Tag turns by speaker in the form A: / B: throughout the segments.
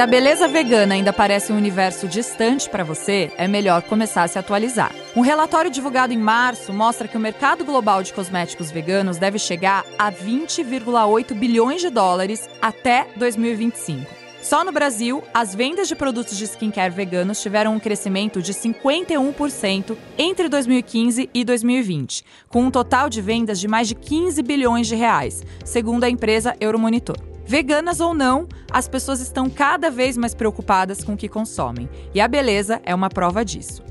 A: Se a beleza vegana ainda parece um universo distante para você, é melhor começar a se atualizar. Um relatório divulgado em março mostra que o mercado global de cosméticos veganos deve chegar a 20,8 bilhões de dólares até 2025. Só no Brasil, as vendas de produtos de skincare veganos tiveram um crescimento de 51% entre 2015 e 2020, com um total de vendas de mais de 15 bilhões de reais, segundo a empresa Euromonitor. Veganas ou não, as pessoas estão cada vez mais preocupadas com o que consomem. E a beleza é uma prova disso.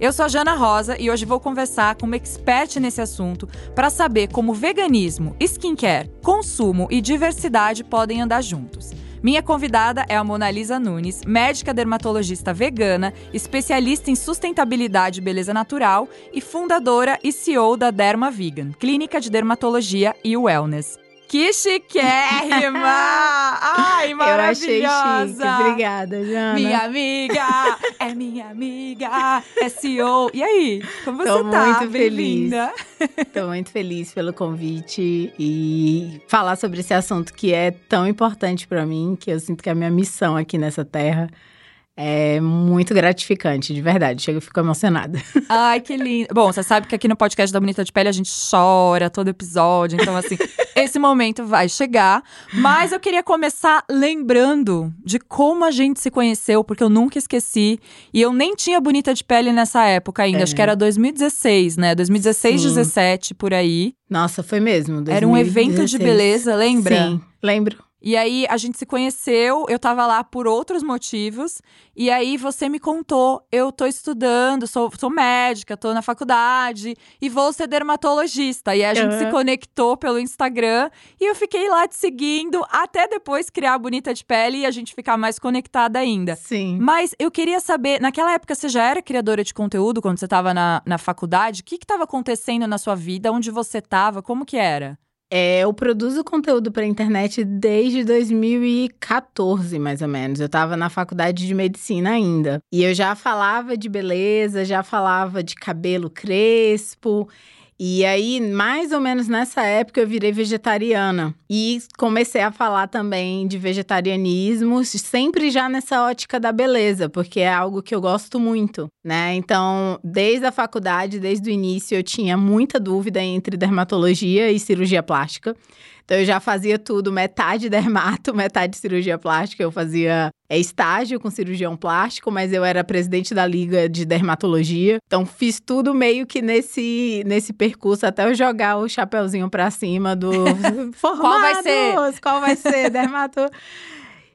A: Eu sou a Jana Rosa e hoje vou conversar com uma expert nesse assunto para saber como veganismo, skincare, consumo e diversidade podem andar juntos. Minha convidada é a Mona Lisa Nunes, médica dermatologista vegana, especialista em sustentabilidade e beleza natural e fundadora e CEO da Derma Vegan, clínica de dermatologia e wellness. Que chiquérrima! Ai, maravilhosa!
B: Eu achei chique. Obrigada, Jana.
A: Minha amiga! é minha amiga! É CEO. E aí? Como você
B: Tô
A: tá?
B: muito feliz. Tô muito feliz pelo convite e falar sobre esse assunto que é tão importante para mim, que eu sinto que é a minha missão aqui nessa terra. É muito gratificante, de verdade. Chego e fico emocionada.
A: Ai, que lindo. Bom, você sabe que aqui no podcast da Bonita de Pele a gente chora todo episódio. Então, assim, esse momento vai chegar. Mas eu queria começar lembrando de como a gente se conheceu, porque eu nunca esqueci. E eu nem tinha Bonita de Pele nessa época ainda. É. Acho que era 2016, né? 2016, Sim. 17, por aí.
B: Nossa, foi mesmo. 2016.
A: Era um evento de beleza, lembra?
B: Sim, lembro.
A: E aí a gente se conheceu, eu tava lá por outros motivos, e aí você me contou: eu tô estudando, sou, sou médica, tô na faculdade e vou ser dermatologista. E aí a gente uhum. se conectou pelo Instagram e eu fiquei lá te seguindo até depois criar a Bonita de Pele e a gente ficar mais conectada ainda.
B: Sim.
A: Mas eu queria saber, naquela época você já era criadora de conteúdo quando você tava na, na faculdade? O que que tava acontecendo na sua vida? Onde você tava? Como que era?
B: É, eu produzo conteúdo para internet desde 2014, mais ou menos. Eu estava na faculdade de medicina ainda. E eu já falava de beleza, já falava de cabelo crespo. E aí, mais ou menos nessa época, eu virei vegetariana. E comecei a falar também de vegetarianismo, sempre já nessa ótica da beleza, porque é algo que eu gosto muito, né? Então, desde a faculdade, desde o início, eu tinha muita dúvida entre dermatologia e cirurgia plástica. Então eu já fazia tudo, metade dermato, metade cirurgia plástica. Eu fazia é, estágio com cirurgião plástico, mas eu era presidente da liga de dermatologia. Então fiz tudo meio que nesse nesse percurso até eu jogar o chapeuzinho para cima do
A: Qual vai ser?
B: Qual vai ser dermato?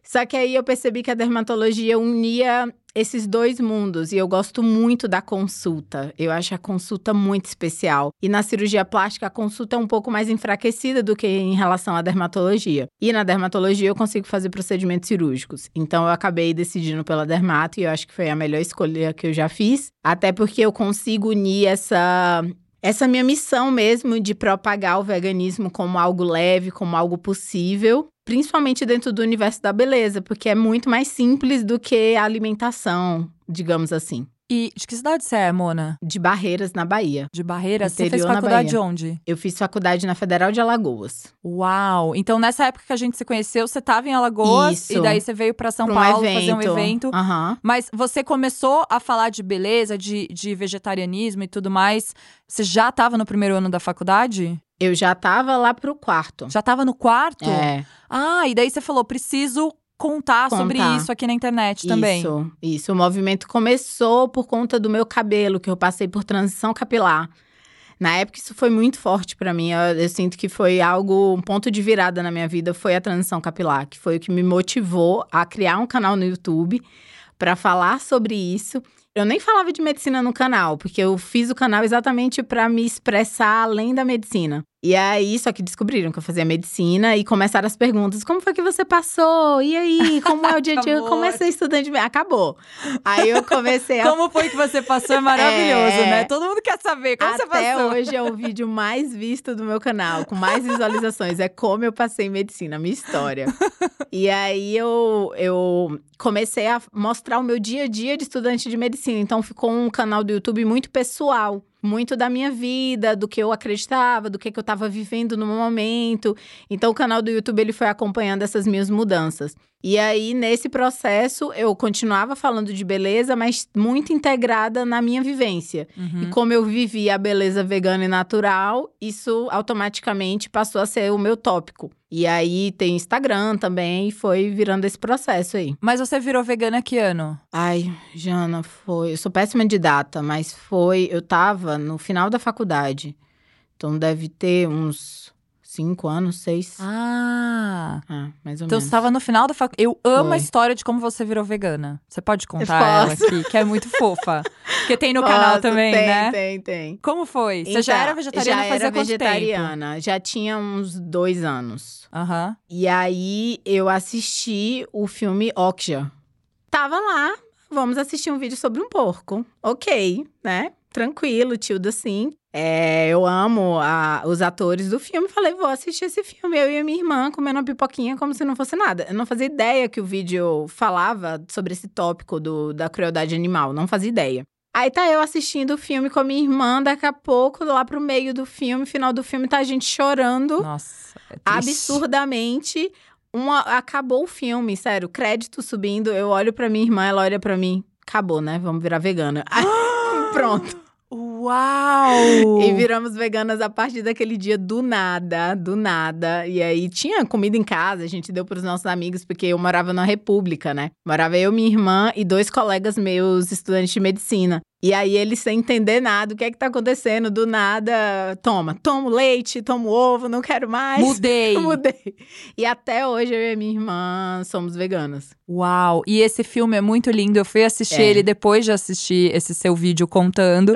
B: Só que aí eu percebi que a dermatologia unia esses dois mundos e eu gosto muito da consulta. Eu acho a consulta muito especial. E na cirurgia plástica a consulta é um pouco mais enfraquecida do que em relação à dermatologia. E na dermatologia eu consigo fazer procedimentos cirúrgicos. Então eu acabei decidindo pela dermato e eu acho que foi a melhor escolha que eu já fiz, até porque eu consigo unir essa essa minha missão mesmo de propagar o veganismo como algo leve, como algo possível, principalmente dentro do universo da beleza, porque é muito mais simples do que a alimentação, digamos assim.
A: E de que cidade você é, Mona?
B: De Barreiras, na Bahia.
A: De Barreiras? Interior, você fez faculdade onde?
B: Eu fiz faculdade na Federal de Alagoas.
A: Uau! Então, nessa época que a gente se conheceu, você estava em Alagoas
B: Isso.
A: e daí você veio para São pra Paulo
B: um
A: fazer um evento.
B: Uhum.
A: Mas você começou a falar de beleza, de, de vegetarianismo e tudo mais. Você já estava no primeiro ano da faculdade?
B: Eu já estava lá pro quarto.
A: Já estava no quarto?
B: É.
A: Ah, e daí você falou, preciso contar, contar, sobre isso aqui na internet também.
B: Isso, isso. O movimento começou por conta do meu cabelo, que eu passei por transição capilar. Na época, isso foi muito forte para mim. Eu, eu, sinto que foi algo, um ponto de virada na minha vida foi a transição capilar, que foi o que me motivou a criar um canal no YouTube para falar sobre isso. Eu nem falava de medicina no canal, porque eu fiz o canal exatamente para me expressar além da medicina. E aí, só que descobriram que eu fazia medicina e começaram as perguntas: como foi que você passou? E aí, como é o dia a dia? Como é ser estudante? Acabou. Aí eu comecei a.
A: como foi que você passou? É maravilhoso, é... né? Todo mundo quer saber como
B: Até
A: você passou.
B: Até hoje é o vídeo mais visto do meu canal, com mais visualizações. É como eu passei medicina, minha história. e aí eu, eu comecei a mostrar o meu dia a dia de estudante de medicina. Então ficou um canal do YouTube muito pessoal. Muito da minha vida, do que eu acreditava, do que, que eu estava vivendo no momento. Então, o canal do YouTube ele foi acompanhando essas minhas mudanças. E aí, nesse processo, eu continuava falando de beleza, mas muito integrada na minha vivência.
A: Uhum.
B: E como eu vivia a beleza vegana e natural, isso automaticamente passou a ser o meu tópico. E aí tem Instagram também, e foi virando esse processo aí.
A: Mas você virou vegana que ano?
B: Ai, Jana, foi. Eu sou péssima de data, mas foi. Eu tava no final da faculdade. Então deve ter uns cinco anos, seis.
A: Ah.
B: Ah, mais ou
A: Então
B: menos.
A: você estava no final da faculdade. Eu amo a
B: Foi.
A: história de como você virou vegana. Você pode contar ela aqui, que é muito fofa. Porque tem no canal
B: Posso,
A: também,
B: tem,
A: né?
B: Tem, tem.
A: Como foi? Você já
B: Então,
A: era vegetariana
B: já
A: fazia
B: era vegetariana. Já tinha uns dois anos.
A: Aham.
B: E aí eu assisti o filme Okja. Tava lá, vamos assistir um vídeo sobre um porco. Ok, né? Tranquilo, tildo assim. É, eu amo a- os atores do filme. Falei, vou assistir esse filme. Eu e a minha irmã comendo uma pipoquinha como se não fosse nada. Eu não fazia ideia que o vídeo falava sobre esse tópico do, da crueldade animal. Não fazia ideia. Aí tá eu assistindo o filme com a minha irmã, daqui a pouco, lá pro meio do filme, final do filme, tá a gente chorando
A: Nossa. É
B: absurdamente. Uma, acabou o filme, sério, crédito subindo. Eu olho pra minha irmã, ela olha pra mim. Acabou, né? Vamos virar vegana. Pronto.
A: Uau!
B: E viramos veganas a partir daquele dia do nada, do nada. E aí tinha comida em casa, a gente deu pros nossos amigos, porque eu morava na República, né? Morava eu, minha irmã e dois colegas meus, estudantes de medicina. E aí eles sem entender nada, o que é que tá acontecendo? Do nada, toma, tomo leite, tomo ovo, não quero mais.
A: Mudei.
B: Mudei. E até hoje eu e minha irmã somos veganas.
A: Uau! E esse filme é muito lindo. Eu fui assistir
B: É.
A: ele depois de assistir esse seu vídeo contando.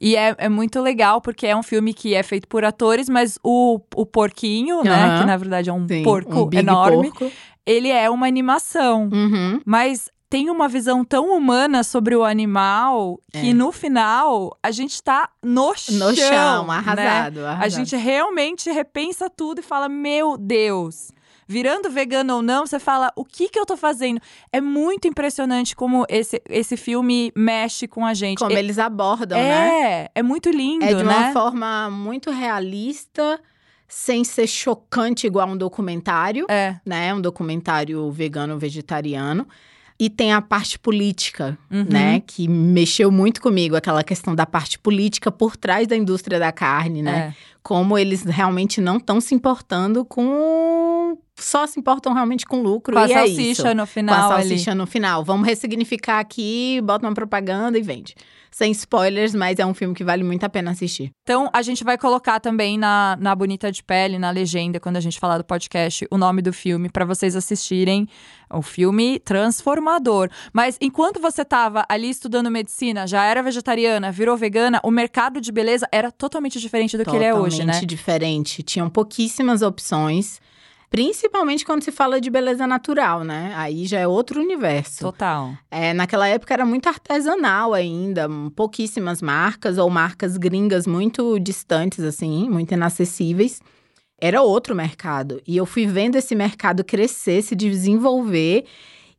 A: E é, é muito legal, porque é um filme que é feito por atores, mas o, o porquinho, né?
B: Aham.
A: Que na verdade é um
B: Sim,
A: porco
B: um
A: enorme.
B: porco.
A: Ele é uma animação.
B: Uhum.
A: Mas tem uma visão tão humana sobre o animal que
B: É.
A: no final a gente tá no chão.
B: No chão,
A: né?
B: arrasado, arrasado.
A: A gente realmente repensa tudo e fala: Meu Deus. Virando vegano ou não, você fala: O que que eu tô fazendo? É muito impressionante como esse, esse filme mexe com a gente.
B: Como
A: é,
B: eles abordam, né?
A: é, é muito lindo,
B: É de uma
A: né?
B: forma muito realista, sem ser chocante igual um documentário,
A: É.
B: né? Um documentário vegano vegetariano. E tem a parte política,
A: Uhum.
B: né? Que mexeu muito comigo, aquela questão da parte política por trás da indústria da carne, né?
A: É.
B: Como eles realmente não estão se importando com. Só se importam realmente com lucro.
A: Com a
B: e é
A: salsicha
B: isso.
A: no
B: Com a
A: final ali.
B: salsicha no final. Vamos ressignificar aqui, bota uma propaganda e vende. Sem spoilers, mas é um filme que vale muito a pena assistir.
A: Então, a gente vai colocar também na, na Bonita de Pele, na legenda, quando a gente falar do podcast, o nome do filme, pra vocês assistirem. O filme transformador. Mas enquanto você tava ali estudando medicina, já era vegetariana, virou vegana, o mercado de beleza era totalmente diferente do que ele é hoje, né?
B: Totalmente diferente. Tinham pouquíssimas opções. Principalmente quando se fala de beleza natural, né? Aí já é outro universo.
A: Total.
B: É, naquela época era muito artesanal ainda, pouquíssimas marcas ou marcas gringas muito distantes, assim, muito inacessíveis. Era outro mercado. E eu fui vendo esse mercado crescer, se desenvolver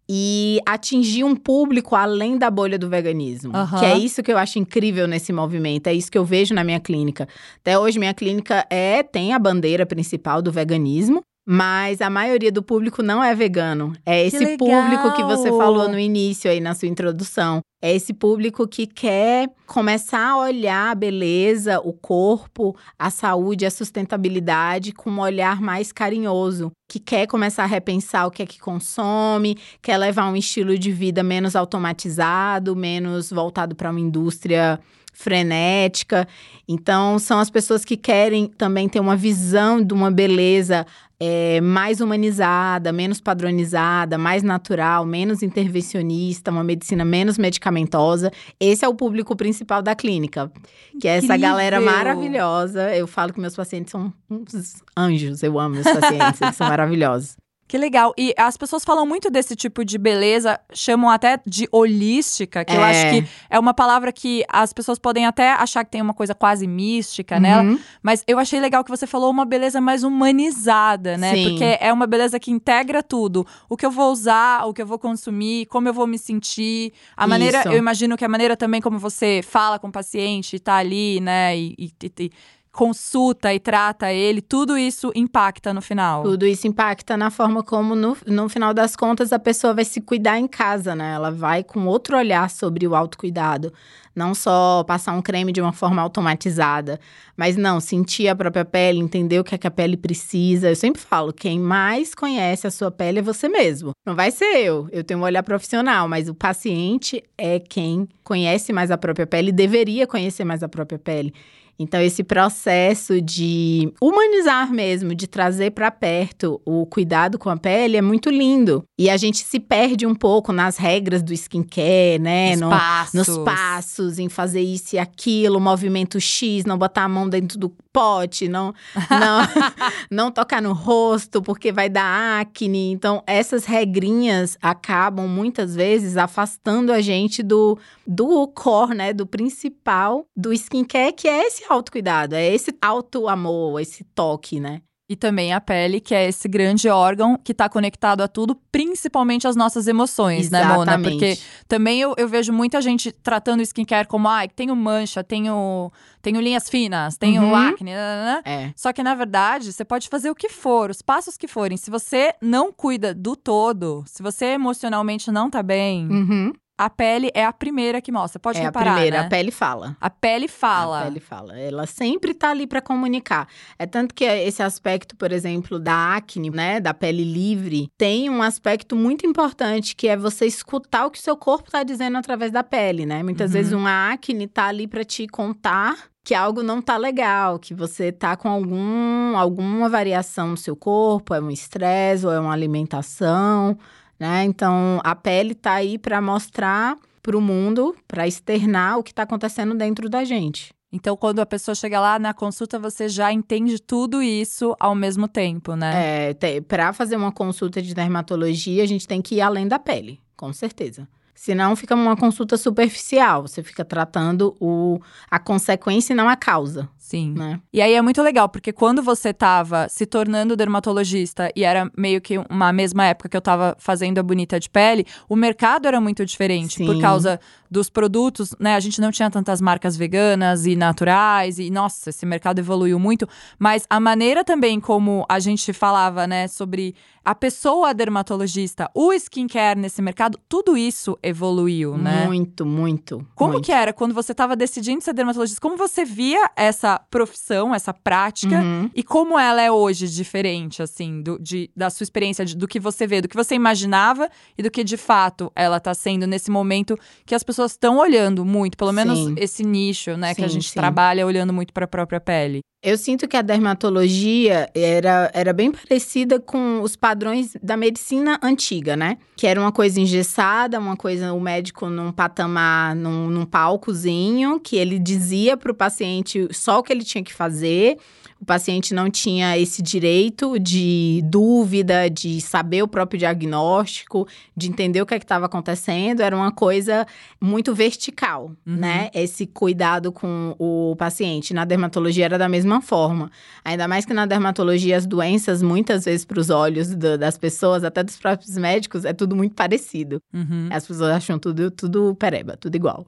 B: e atingir um público além da bolha do veganismo.
A: Aham.
B: Que é isso que eu acho incrível nesse movimento, é isso que eu vejo na minha clínica. Até hoje, minha clínica é tem a bandeira principal do veganismo. Mas a maioria do público não é vegano. É esse
A: legal!
B: público que você falou no início aí na sua introdução. É esse público que quer começar a olhar a beleza, o corpo, a saúde, a sustentabilidade com um olhar mais carinhoso, que quer começar a repensar o que é que consome, quer levar um estilo de vida menos automatizado, menos voltado para uma indústria frenética. Então, são as pessoas que querem também ter uma visão de uma beleza é, mais humanizada, menos padronizada, mais natural, menos intervencionista, uma medicina menos medicamentosa. Esse é o público principal da clínica, que é essa
A: Incrível!
B: galera maravilhosa. Eu falo que meus pacientes são uns anjos, eu amo meus pacientes, eles são maravilhosos.
A: Que legal. E as pessoas falam muito desse tipo de beleza, chamam até de holística, que é. eu acho que é uma palavra que as pessoas podem até achar que tem uma coisa quase mística uhum. nela. Mas eu achei legal que você falou uma beleza mais humanizada, né? Sim. Porque é uma beleza que integra tudo. O que eu vou usar, o que eu vou consumir, como eu vou me sentir. A maneira, Isso. eu imagino que a maneira também como você fala com o paciente, tá ali, né? e, e, e consulta e trata ele, tudo isso impacta no final.
B: Tudo isso impacta na forma como, no, no final das contas, a pessoa vai se cuidar em casa, né? Ela vai com outro olhar sobre o autocuidado. Não só passar um creme de uma forma automatizada, mas não, sentir a própria pele, entender o que, é que a pele precisa. Eu sempre falo, quem mais conhece a sua pele é você mesmo. Não vai ser eu, eu tenho um olhar profissional, mas o paciente é quem conhece mais a própria pele, deveria conhecer mais a própria pele. Então, esse processo de humanizar mesmo, de trazer para perto o cuidado com a pele é muito lindo. E a gente se perde um pouco nas regras do skincare, né?
A: no, passos.
B: Nos passos, em fazer isso e aquilo, movimento X, não botar a mão dentro do pote, não, não, não tocar no rosto, porque vai dar acne. Então, essas regrinhas acabam muitas vezes afastando a gente do, do core, né? Do principal do skincare, que é esse esse autocuidado, é esse auto-amor, esse toque, né?
A: E também a pele, que é esse grande órgão que está conectado a tudo, principalmente as nossas emoções,
B: Exatamente.
A: né, Mona? Porque também eu, eu, vejo muita gente tratando o skincare como, ai, ah, tenho mancha, tenho, tenho linhas finas, tenho uhum. acne, né, né, né?
B: É.
A: Só que, na verdade, você pode fazer o que for, os passos que forem. Se você não cuida do todo, se você emocionalmente não tá bem,
B: uhum
A: a pele é a primeira que mostra. Pode
B: é
A: reparar,
B: a primeira,
A: né?
B: a pele fala.
A: A pele fala.
B: A pele fala. Ela sempre tá ali para comunicar. É tanto que esse aspecto, por exemplo, da acne, né, da pele livre, tem um aspecto muito importante que é você escutar o que o seu corpo tá dizendo através da pele, né? Muitas uhum. vezes uma acne tá ali para te contar que algo não tá legal, que você tá com algum, alguma variação no seu corpo, é um estresse ou é uma alimentação, né? Então, a pele está aí para mostrar para o mundo, para externar o que está acontecendo dentro da gente.
A: Então, quando a pessoa chega lá na consulta, você já entende tudo isso ao mesmo tempo, né?
B: É, para fazer uma consulta de dermatologia, a gente tem que ir além da pele, com certeza. Senão fica uma consulta superficial, você fica tratando o, a consequência e não a causa.
A: Sim.
B: Né?
A: E aí é muito legal, porque quando você estava se tornando dermatologista e era meio que uma mesma época que eu estava fazendo a bonita de pele, o mercado era muito diferente
B: Sim.
A: por causa dos produtos, né? A gente não tinha tantas marcas veganas e naturais e nossa, esse mercado evoluiu muito, mas a maneira também como a gente falava, né, sobre a pessoa dermatologista, o skincare nesse mercado, tudo isso evoluiu, né?
B: Muito, muito.
A: Como
B: muito.
A: que era quando você estava decidindo ser dermatologista? Como você via essa profissão, essa prática
B: uhum.
A: e como ela é hoje diferente, assim, do, de, da sua experiência, de, do que você vê, do que você imaginava e do que de fato ela está sendo nesse momento que as pessoas estão olhando muito, pelo menos
B: sim.
A: esse nicho, né,
B: sim,
A: que a gente
B: sim.
A: trabalha olhando muito para a própria pele.
B: Eu sinto que a dermatologia era, era bem parecida com os padrões da medicina antiga, né? Que era uma coisa engessada, uma coisa, o médico num patamar, num, num palcozinho, que ele dizia para o paciente só o que ele tinha que fazer o paciente não tinha esse direito de dúvida, de saber o próprio diagnóstico, de entender o que é estava acontecendo. Era uma coisa muito vertical,
A: uhum.
B: né? Esse cuidado com o paciente. Na dermatologia era da mesma forma. Ainda mais que na dermatologia as doenças, muitas vezes, para os olhos do, das pessoas, até dos próprios médicos, é tudo muito parecido.
A: Uhum.
B: As pessoas acham tudo, tudo pereba, tudo igual.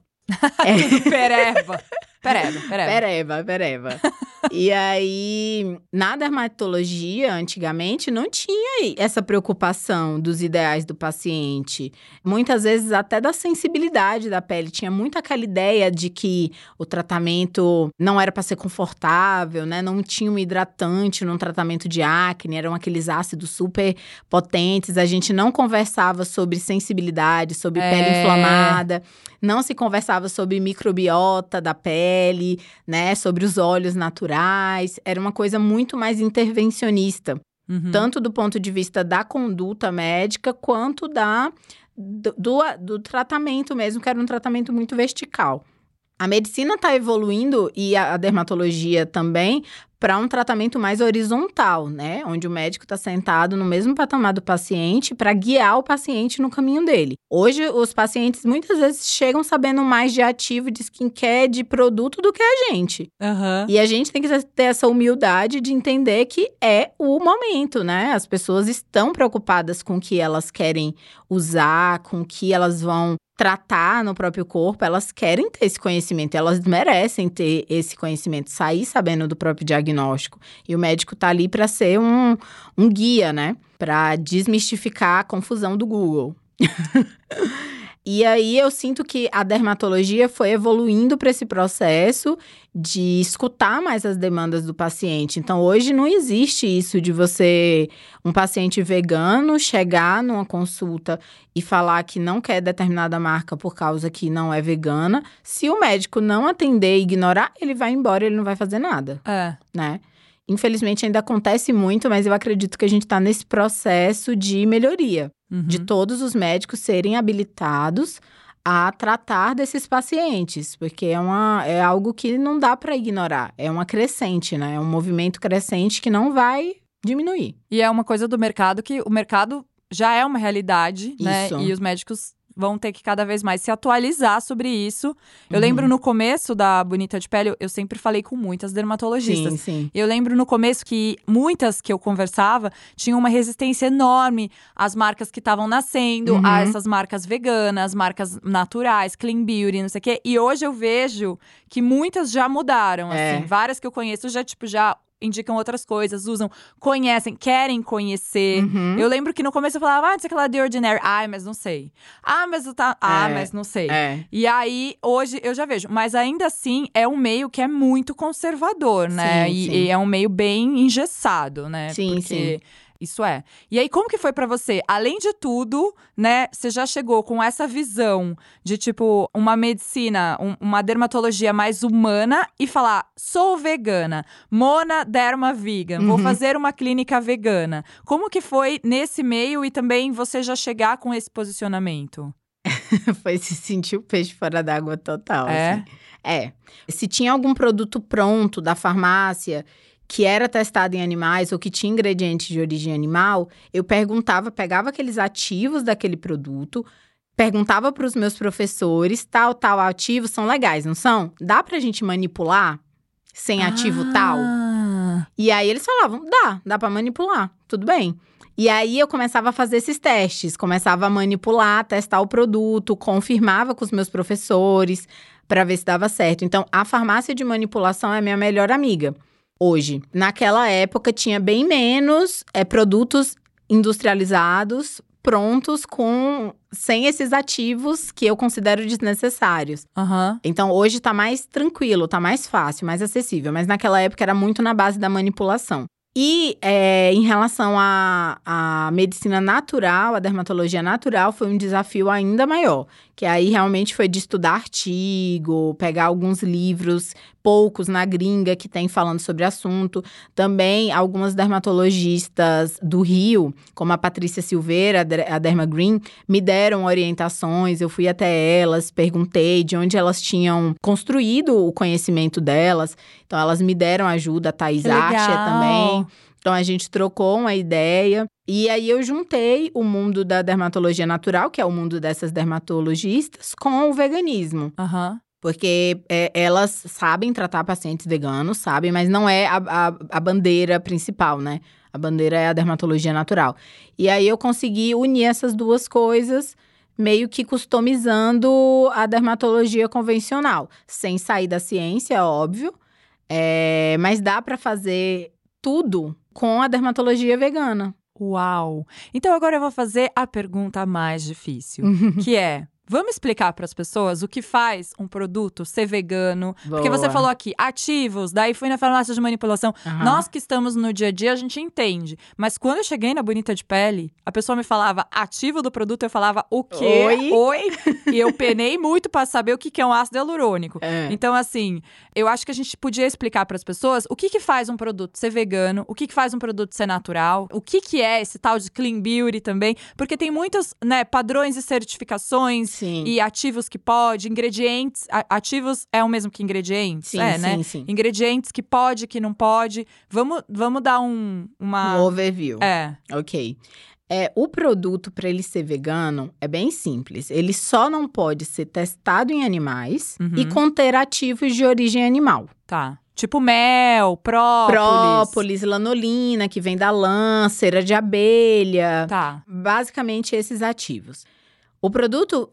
A: é. tudo pereba. Pereba, pereba.
B: Pereba, pereba. E aí, na dermatologia, antigamente, não tinha essa preocupação dos ideais do paciente. Muitas vezes, até da sensibilidade da pele. Tinha muito aquela ideia de que o tratamento não era para ser confortável, né? Não tinha um hidratante num tratamento de acne, eram aqueles ácidos super potentes. A gente não conversava sobre sensibilidade, sobre
A: é.
B: pele inflamada. Não se conversava sobre microbiota da pele, né? Sobre os óleos naturais. Era uma coisa muito mais intervencionista.
A: Uhum.
B: Tanto do ponto de vista da conduta médica, quanto da do, do, do tratamento mesmo, que era um tratamento muito vertical. A medicina está evoluindo e a dermatologia também para um tratamento mais horizontal, né? Onde o médico está sentado no mesmo patamar do paciente para guiar o paciente no caminho dele. Hoje, os pacientes muitas vezes chegam sabendo mais de ativo, de skincare, de produto do que a gente.
A: Uhum.
B: E a gente tem que ter essa humildade de entender que é o momento, né? As pessoas estão preocupadas com o que elas querem usar, com o que elas vão tratar no próprio corpo, elas querem ter esse conhecimento, elas merecem ter esse conhecimento, sair sabendo do próprio diagnóstico. E o médico tá ali para ser um, um guia, né? Para desmistificar a confusão do Google. E aí eu sinto que a dermatologia foi evoluindo para esse processo de escutar mais as demandas do paciente. Então hoje não existe isso de você, um paciente vegano, chegar numa consulta e falar que não quer determinada marca por causa que não é vegana. Se o médico não atender e ignorar, ele vai embora, ele não vai fazer nada.
A: É.
B: Né? Infelizmente ainda acontece muito, mas eu acredito que a gente está nesse processo de melhoria
A: Uhum.
B: de todos os médicos serem habilitados a tratar desses pacientes, porque é, uma, é algo que não dá para ignorar. É uma crescente, né? É um movimento crescente que não vai diminuir.
A: E é uma coisa do mercado que o mercado já é uma realidade, né?
B: Isso.
A: E os médicos vão ter que cada vez mais se atualizar sobre isso. Eu
B: Uhum.
A: lembro no começo da Bonita de Pele, eu sempre falei com muitas dermatologistas.
B: Sim, sim.
A: Eu lembro no começo que muitas que eu conversava tinham uma resistência enorme às marcas que estavam nascendo,
B: Uhum.
A: a essas marcas veganas, marcas naturais, clean beauty, não sei o quê. E hoje eu vejo que muitas já mudaram,
B: É.
A: assim. Várias que eu conheço já, tipo, já indicam outras coisas, usam, conhecem, querem conhecer.
B: Uhum.
A: Eu lembro que no começo eu falava, ah, sei o que lá de Ordinary. Ai, mas não sei. Ah, mas tá. Ah,
B: É,
A: mas não sei.
B: É.
A: E aí, hoje eu já vejo. Mas ainda assim, é um meio que é muito conservador, né?
B: Sim,
A: e,
B: sim.
A: e é um meio bem engessado, né?
B: Sim,
A: Porque Isso é. E aí, como que foi pra você? Além de tudo, né? Você já chegou com essa visão de, tipo, uma medicina, um- uma dermatologia mais humana e falar: sou vegana, Mona Derma Vegan, vou
B: Uhum.
A: fazer uma clínica vegana. Como que foi nesse meio e também você já chegar com esse posicionamento?
B: Foi se sentir o peixe fora d'água total.
A: É?
B: assim. É. Se tinha algum produto pronto da farmácia que era testado em animais ou que tinha ingredientes de origem animal, eu perguntava, pegava aqueles ativos daquele produto, perguntava para os meus professores, tal, tal ativos são legais, não são? Dá pra gente manipular sem ativo tal?
A: Ah,
B: E aí eles falavam: dá, dá pra manipular, tudo bem. E aí eu começava a fazer esses testes, começava a manipular, testar o produto, confirmava com os meus professores para ver se dava certo. Então, a farmácia de manipulação é a minha melhor amiga hoje. Naquela época tinha bem menos é, produtos industrializados prontos com sem esses ativos que eu considero desnecessários.
A: Aham.
B: Então hoje tá mais tranquilo, tá mais fácil, mais acessível. Mas naquela época era muito na base da manipulação. E é, em relação à, à medicina natural, a dermatologia natural, foi um desafio ainda maior. Que aí realmente foi de estudar artigo, pegar alguns livros, poucos na gringa que tem falando sobre o assunto. Também algumas dermatologistas do Rio, como a Patrícia Silveira, a Der- a Derma Green, me deram orientações, eu fui até elas, perguntei de onde elas tinham construído o conhecimento delas. Então, elas me deram ajuda, a Thais Archer também. Então, a gente trocou uma ideia. E aí, eu juntei o mundo da dermatologia natural, que é o mundo dessas dermatologistas, com o veganismo.
A: Aham.
B: Porque é, elas sabem tratar pacientes veganos, sabem, mas não é a, a, a bandeira principal, né? A bandeira é a dermatologia natural. E aí eu consegui unir essas duas coisas, meio que customizando a dermatologia convencional, sem sair da ciência, óbvio. É, mas dá pra fazer tudo com a dermatologia vegana.
A: Uau! Então agora eu vou fazer a pergunta mais difícil, que é. Vamos explicar para as pessoas o que faz um produto ser vegano? Porque você
B: Boa.
A: falou aqui, ativos, daí fui na farmácia de manipulação.
B: Aham.
A: Nós que estamos no dia a dia, a gente entende. Mas quando eu cheguei na Bonita de Pele, a pessoa me falava ativo do produto, eu falava o quê?
B: Oi?
A: Oi? e eu penei muito para saber o que que é um ácido hialurônico.
B: É.
A: Então, assim, eu acho que a gente podia explicar para as pessoas o que que faz um produto ser vegano, o que que faz um produto ser natural, o que que é esse tal de clean beauty também, porque tem muitos, né, padrões e certificações
B: Sim.
A: E ativos que pode, ingredientes. Ativos é o mesmo que ingredientes?
B: sim,
A: é,
B: sim,
A: né?
B: sim.
A: Ingredientes que pode, que não pode. Vamos, vamos dar um, uma.
B: Um overview.
A: É.
B: Ok. É, o produto, para ele ser vegano, é bem simples. Ele só não pode ser testado em animais
A: Uhum.
B: e conter ativos de origem animal.
A: Tá. Tipo mel, própolis.
B: Própolis, lanolina, que vem da lã, cera de abelha.
A: Tá.
B: Basicamente, esses ativos. O produto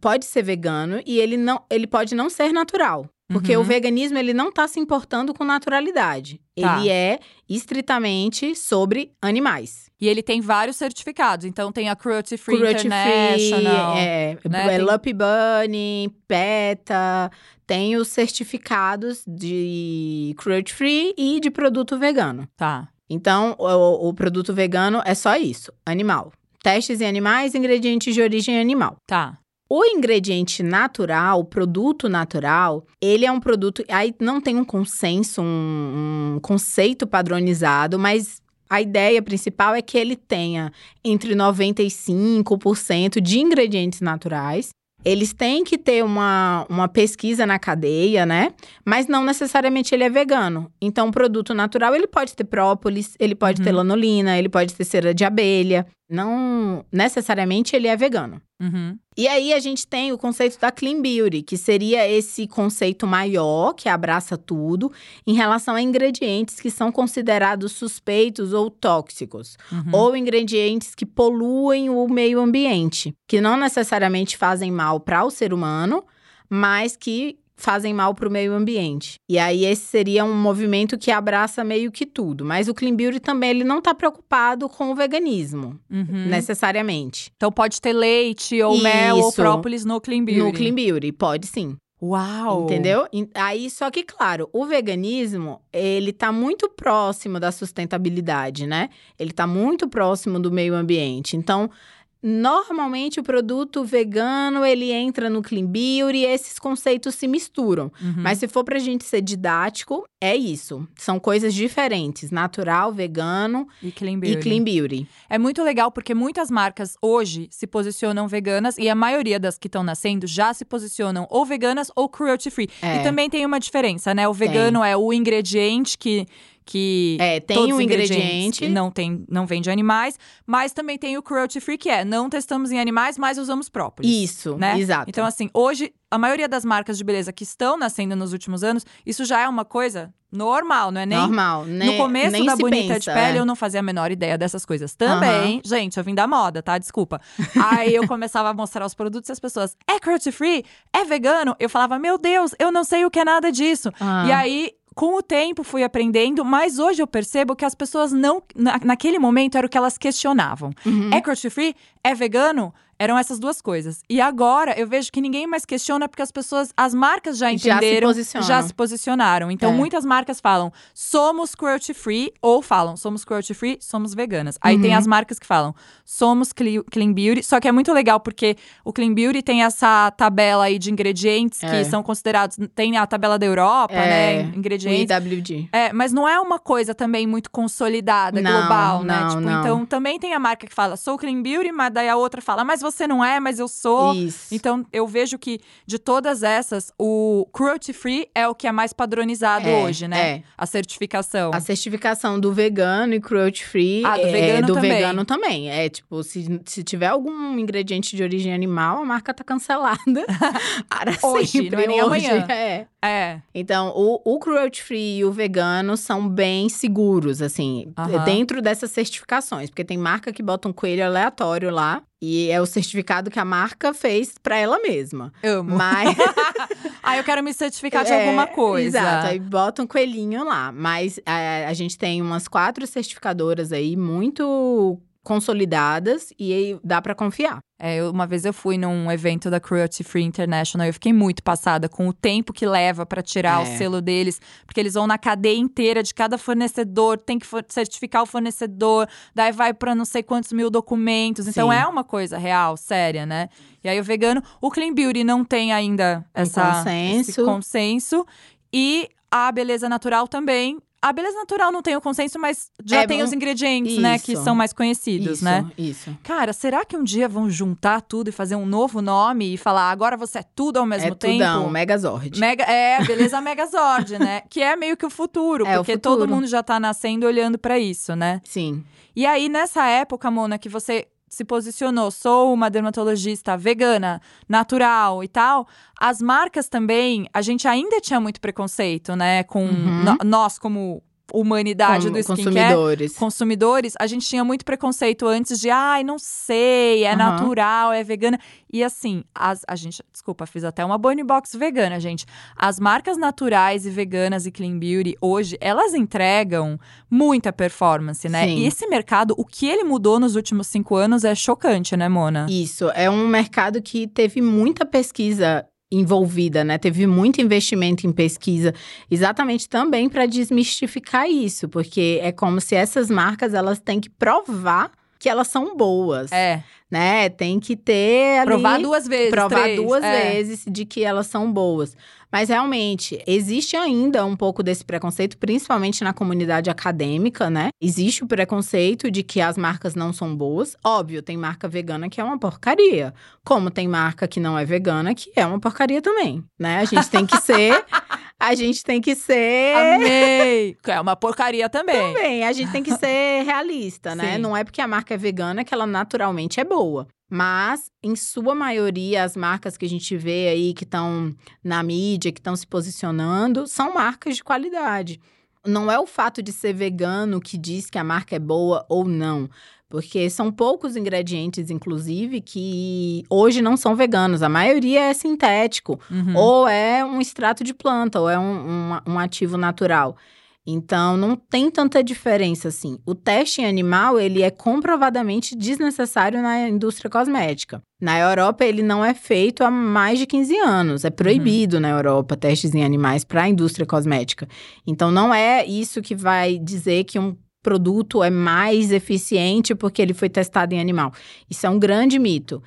B: pode ser vegano e ele, não, ele pode não ser natural. Porque
A: Uhum.
B: o veganismo, ele não está se importando com naturalidade.
A: Tá.
B: Ele é estritamente sobre animais.
A: E ele tem vários certificados. Então tem a Cruelty Free
B: Cruelty free,
A: International.
B: é,
A: né?
B: é Lumpy Bunny, PETA, tem os certificados de cruelty free e de produto vegano.
A: Tá.
B: Então, o, o produto vegano é só isso, animal. Testes em animais, ingredientes de origem animal.
A: Tá.
B: O ingrediente natural, o produto natural, ele é um produto. Aí não tem um consenso, um, um conceito padronizado, mas a ideia principal é que ele tenha entre 95% de ingredientes naturais. Eles têm que ter uma, uma pesquisa na cadeia, né? Mas não necessariamente ele é vegano. Então, o produto natural, ele pode ter própolis, ele pode ter
A: Uhum.
B: lanolina, ele pode ter cera de abelha. Não necessariamente ele é vegano.
A: Uhum.
B: E aí a gente tem o conceito da clean beauty, que seria esse conceito maior que abraça tudo em relação a ingredientes que são considerados suspeitos ou tóxicos,
A: Uhum.
B: ou ingredientes que poluem o meio ambiente, que não necessariamente fazem mal para o ser humano, mas que fazem mal para o meio ambiente. E aí esse seria um movimento que abraça meio que tudo, mas o clean beauty também ele não está preocupado com o veganismo,
A: Uhum.
B: necessariamente.
A: Então pode ter leite ou mel ou
B: Isso.
A: própolis no Clean Beauty.
B: No clean beauty, pode sim.
A: Uau!
B: Entendeu? Aí, só que, claro, o veganismo, ele tá muito próximo da sustentabilidade, né? Ele tá muito próximo do meio ambiente. Então, normalmente o produto vegano, ele entra no clean beauty e esses conceitos se misturam.
A: Uhum.
B: Mas se for pra gente ser didático, é isso. São coisas diferentes, natural, vegano
A: E Clean Beauty.
B: e clean beauty.
A: É muito legal porque muitas marcas hoje se posicionam veganas e a maioria das que estão nascendo já se posicionam ou veganas ou cruelty free.
B: É.
A: E também tem uma diferença, né? O vegano é o ingrediente que que
B: É, tem
A: todos
B: um ingrediente.
A: não tem não vem de animais, mas também tem o cruelty free que é não testamos em animais, mas usamos própolis.
B: Isso,
A: né?
B: exato.
A: Então assim, hoje a maioria das marcas de beleza que estão nascendo nos últimos anos, isso já é uma coisa normal, não é nem
B: Normal, né?
A: no começo
B: Nem
A: da Bonita
B: pensa,
A: de Pele,
B: é.
A: eu não fazia a menor ideia dessas coisas. Também, gente, eu vim da moda, tá? Desculpa. Aí eu começava a mostrar os produtos e as pessoas, é cruelty free? É vegano? Eu falava, meu Deus, eu não sei o que é nada disso.
B: Ah.
A: E aí, com o tempo, fui aprendendo, mas hoje eu percebo que as pessoas não. na- naquele momento era o que elas questionavam.
B: Uhum.
A: É cruelty free? É vegano? Eram essas duas coisas. E agora eu vejo que ninguém mais questiona porque as pessoas, as marcas já
B: Já se
A: entenderam, já se posicionaram. Então
B: É.
A: muitas marcas falam, somos cruelty free, ou falam, somos cruelty free, somos veganas. Aí tem
B: Uhum.
A: as marcas que falam, somos cle- clean beauty. Só que é muito legal porque o clean beauty tem essa tabela aí de ingredientes que
B: É.
A: são considerados. Tem a tabela da Europa,
B: É,
A: né?
B: O
A: Ingredientes.
B: IWG.
A: É, mas não é uma coisa também muito consolidada,
B: Não,
A: global, né?
B: não,
A: Tipo,
B: não.
A: então também tem a marca que fala, sou clean beauty, mas daí a outra fala, mas você não é, mas eu sou.
B: Isso.
A: Então, eu vejo que de todas essas, o cruelty free é o que é mais padronizado
B: É,
A: hoje, né?
B: é.
A: A certificação.
B: A certificação do vegano e cruelty free
A: Ah, do
B: é
A: vegano
B: do
A: também.
B: vegano também. É tipo, se, se tiver algum ingrediente de origem animal, a marca tá cancelada para
A: Hoje,
B: sempre.
A: não é nem
B: Hoje,
A: amanhã.
B: É.
A: É.
B: Então, o, o cruelty free e o vegano são bem seguros, assim,
A: Aham.
B: dentro dessas certificações. Porque tem marca que bota um coelho aleatório lá. E é o certificado que a marca fez pra ela mesma.
A: Amo.
B: Mas.
A: ah, eu quero me certificar de
B: É,
A: alguma coisa.
B: Exato, aí bota um coelhinho lá. Mas é, a gente tem umas quatro certificadoras aí muito consolidadas e aí dá pra confiar.
A: É, uma vez eu fui num evento da Cruelty Free International e eu fiquei muito passada com o tempo que leva pra tirar o
B: É.
A: selo deles, porque eles vão na cadeia inteira de cada fornecedor, tem que certificar o fornecedor, daí vai pra não sei quantos mil documentos. Então
B: Sim.
A: é uma coisa real, séria, né? E aí o vegano, o Clean Beauty não tem ainda
B: Um
A: essa
B: consenso.
A: esse consenso e a beleza natural também A beleza natural não tem o consenso, mas já
B: É,
A: tem
B: bom,
A: os ingredientes, né, que
B: isso.
A: são mais conhecidos,
B: isso,
A: né?
B: Isso.
A: Cara, será que um dia vão juntar tudo e fazer um novo nome e falar agora você é tudo ao mesmo
B: é
A: tempo?
B: tudão, Megazord.
A: Mega, é, beleza Megazord, né? Que é meio que o futuro,
B: É, o
A: porque todo
B: futuro.
A: mundo já tá nascendo olhando pra isso, né?
B: Sim.
A: E aí, nessa época, Mona, que você se posicionou, sou uma dermatologista vegana, natural e tal, as marcas também, a gente ainda tinha muito preconceito, né? Com
B: Uhum.
A: no- nós, como humanidade
B: Como
A: do skincare,
B: consumidores.
A: consumidores, a gente tinha muito preconceito antes de, ai, não sei, é
B: Aham.
A: natural, é vegana. E assim, as, a gente, desculpa, fiz até uma Bonnie Box vegana, gente. As marcas naturais e veganas e clean beauty, hoje, elas entregam muita performance, né?
B: Sim.
A: E esse mercado, o que ele mudou nos últimos cinco anos é chocante, né, Mona?
B: Isso, é um mercado que teve muita pesquisa envolvida, né? Teve muito investimento em pesquisa, exatamente também para desmistificar isso, porque é como se essas marcas elas têm que provar que elas são boas,
A: É,
B: né? Tem que ter ali
A: provar duas vezes,
B: provar
A: três,
B: duas
A: é.
B: vezes de que elas são boas. Mas realmente, existe ainda um pouco desse preconceito, principalmente na comunidade acadêmica, né? Existe o preconceito de que as marcas não são boas. Óbvio, tem marca vegana que é uma porcaria. Como tem marca que não é vegana que é uma porcaria também, né? A gente tem que ser. a gente tem que ser.
A: Amei! É uma porcaria também.
B: Também, a gente tem que ser realista, né?
A: Sim.
B: Não é porque a marca é vegana que ela naturalmente é boa. Mas, em sua maioria, as marcas que a gente vê aí que estão na mídia, que estão se posicionando, são marcas de qualidade. Não é o fato de ser vegano que diz que a marca é boa ou não. Porque são poucos ingredientes, inclusive, que hoje não são veganos. A maioria é sintético.
A: Uhum.
B: Ou é um extrato de planta, ou é um, um, um ativo natural. Então, não tem tanta diferença assim. O teste em animal, ele é comprovadamente desnecessário na indústria cosmética. Na Europa, ele não é feito há mais de 15 anos. É proibido na Europa testes em animais para a indústria cosmética. Então, não é isso que vai dizer que um produto é mais eficiente porque ele foi testado em animal. Isso é um grande mito.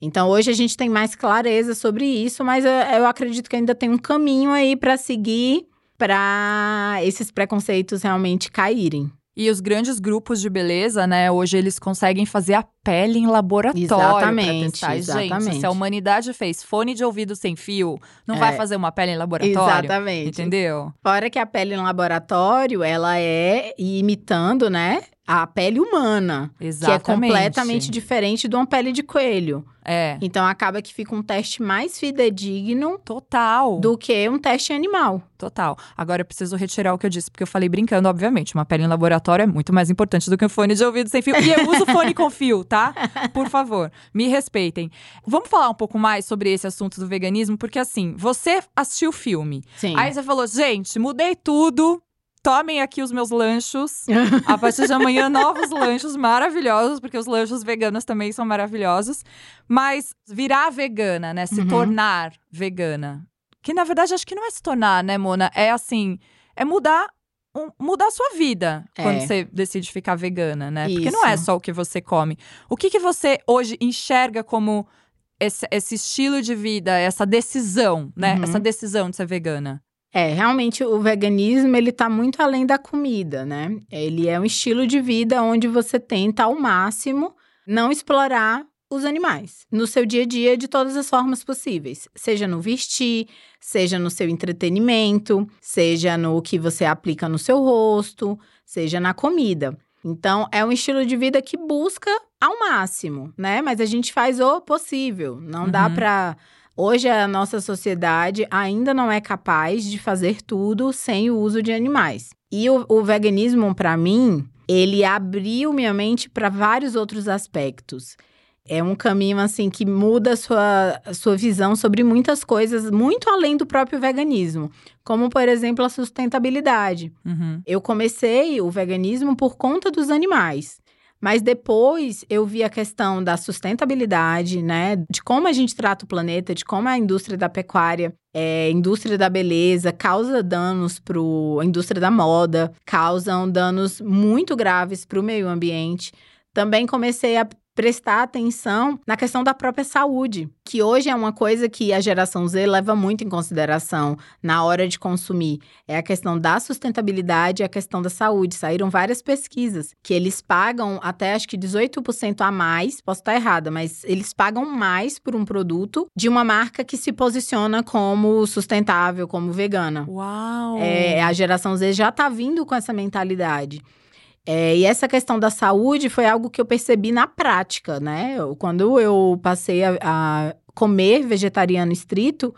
B: Então, hoje a gente tem mais clareza sobre isso, mas eu, eu acredito que ainda tem um caminho aí para seguir para esses preconceitos realmente caírem.
A: E os grandes grupos de beleza, né, hoje eles conseguem fazer a pele em laboratório
B: Exatamente,
A: pra testar. E, Gente,
B: exatamente.
A: se a humanidade fez fone de ouvido sem fio, não
B: É.
A: vai fazer uma pele em laboratório?
B: Exatamente.
A: Entendeu?
B: Fora que a pele em laboratório, ela é imitando, né, a pele humana,
A: Exatamente.
B: que é completamente diferente de uma pele de coelho.
A: É.
B: Então acaba que fica um teste mais fidedigno
A: Total.
B: do que um teste animal.
A: Total. Agora eu preciso retirar o que eu disse, porque eu falei brincando, obviamente. Uma pele em laboratório é muito mais importante do que um fone de ouvido sem fio. E eu uso fone com fio, tá? Por favor, me respeitem. Vamos falar um pouco mais sobre esse assunto do veganismo, porque assim, você assistiu o filme.
B: Sim.
A: Aí você falou, gente, mudei tudo. Tomem aqui os meus lanchos. A partir de amanhã, novos lanchos maravilhosos, porque os lanchos veganos também são maravilhosos. Mas virar vegana, né? Se
B: Uhum.
A: tornar vegana. Que na verdade acho que não é se tornar, né, Mona? É assim, é mudar. um- mudar a sua vida
B: É.
A: quando você decide ficar vegana, né? Porque não
B: Isso.
A: é só o que você come. O que, que você hoje enxerga como esse, esse estilo de vida, essa decisão, né?
B: Uhum.
A: Essa decisão de ser vegana.
B: É, realmente o veganismo ele tá muito além da comida, né? Ele é um estilo de vida onde você tenta ao máximo não explorar os animais no seu dia a dia de todas as formas possíveis, seja no vestir, seja no seu entretenimento, seja no que você aplica no seu rosto, seja na comida. Então, é um estilo de vida que busca ao máximo, né? Mas a gente faz o possível. Não dá
A: Uhum.
B: Hoje a nossa sociedade ainda não é capaz de fazer tudo sem o uso de animais. E o, o veganismo, para mim, ele abriu minha mente para vários outros aspectos. É um caminho assim que muda a sua, a sua visão sobre muitas coisas, muito além do próprio veganismo, como por exemplo a sustentabilidade.
A: Uhum.
B: Eu comecei o veganismo por conta dos animais. Mas depois eu vi a questão da sustentabilidade, né? De como a gente trata o planeta, de como a indústria da pecuária, é, indústria da beleza, causa danos para a indústria da moda, causam danos muito graves para o meio ambiente. Também comecei a prestar atenção na questão da própria saúde, que hoje é uma coisa que a geração Z leva muito em consideração na hora de consumir. É a questão da sustentabilidade e a questão da saúde. Saíram várias pesquisas que eles pagam até acho que 18% a mais, posso estar errada, mas eles pagam mais por um produto de uma marca que se posiciona como sustentável, como vegana.
A: Uau!
B: É, a geração Z já está vindo com essa mentalidade. É, e essa questão da saúde foi algo que eu percebi na prática, né? Quando eu passei a, a comer vegetariano estrito,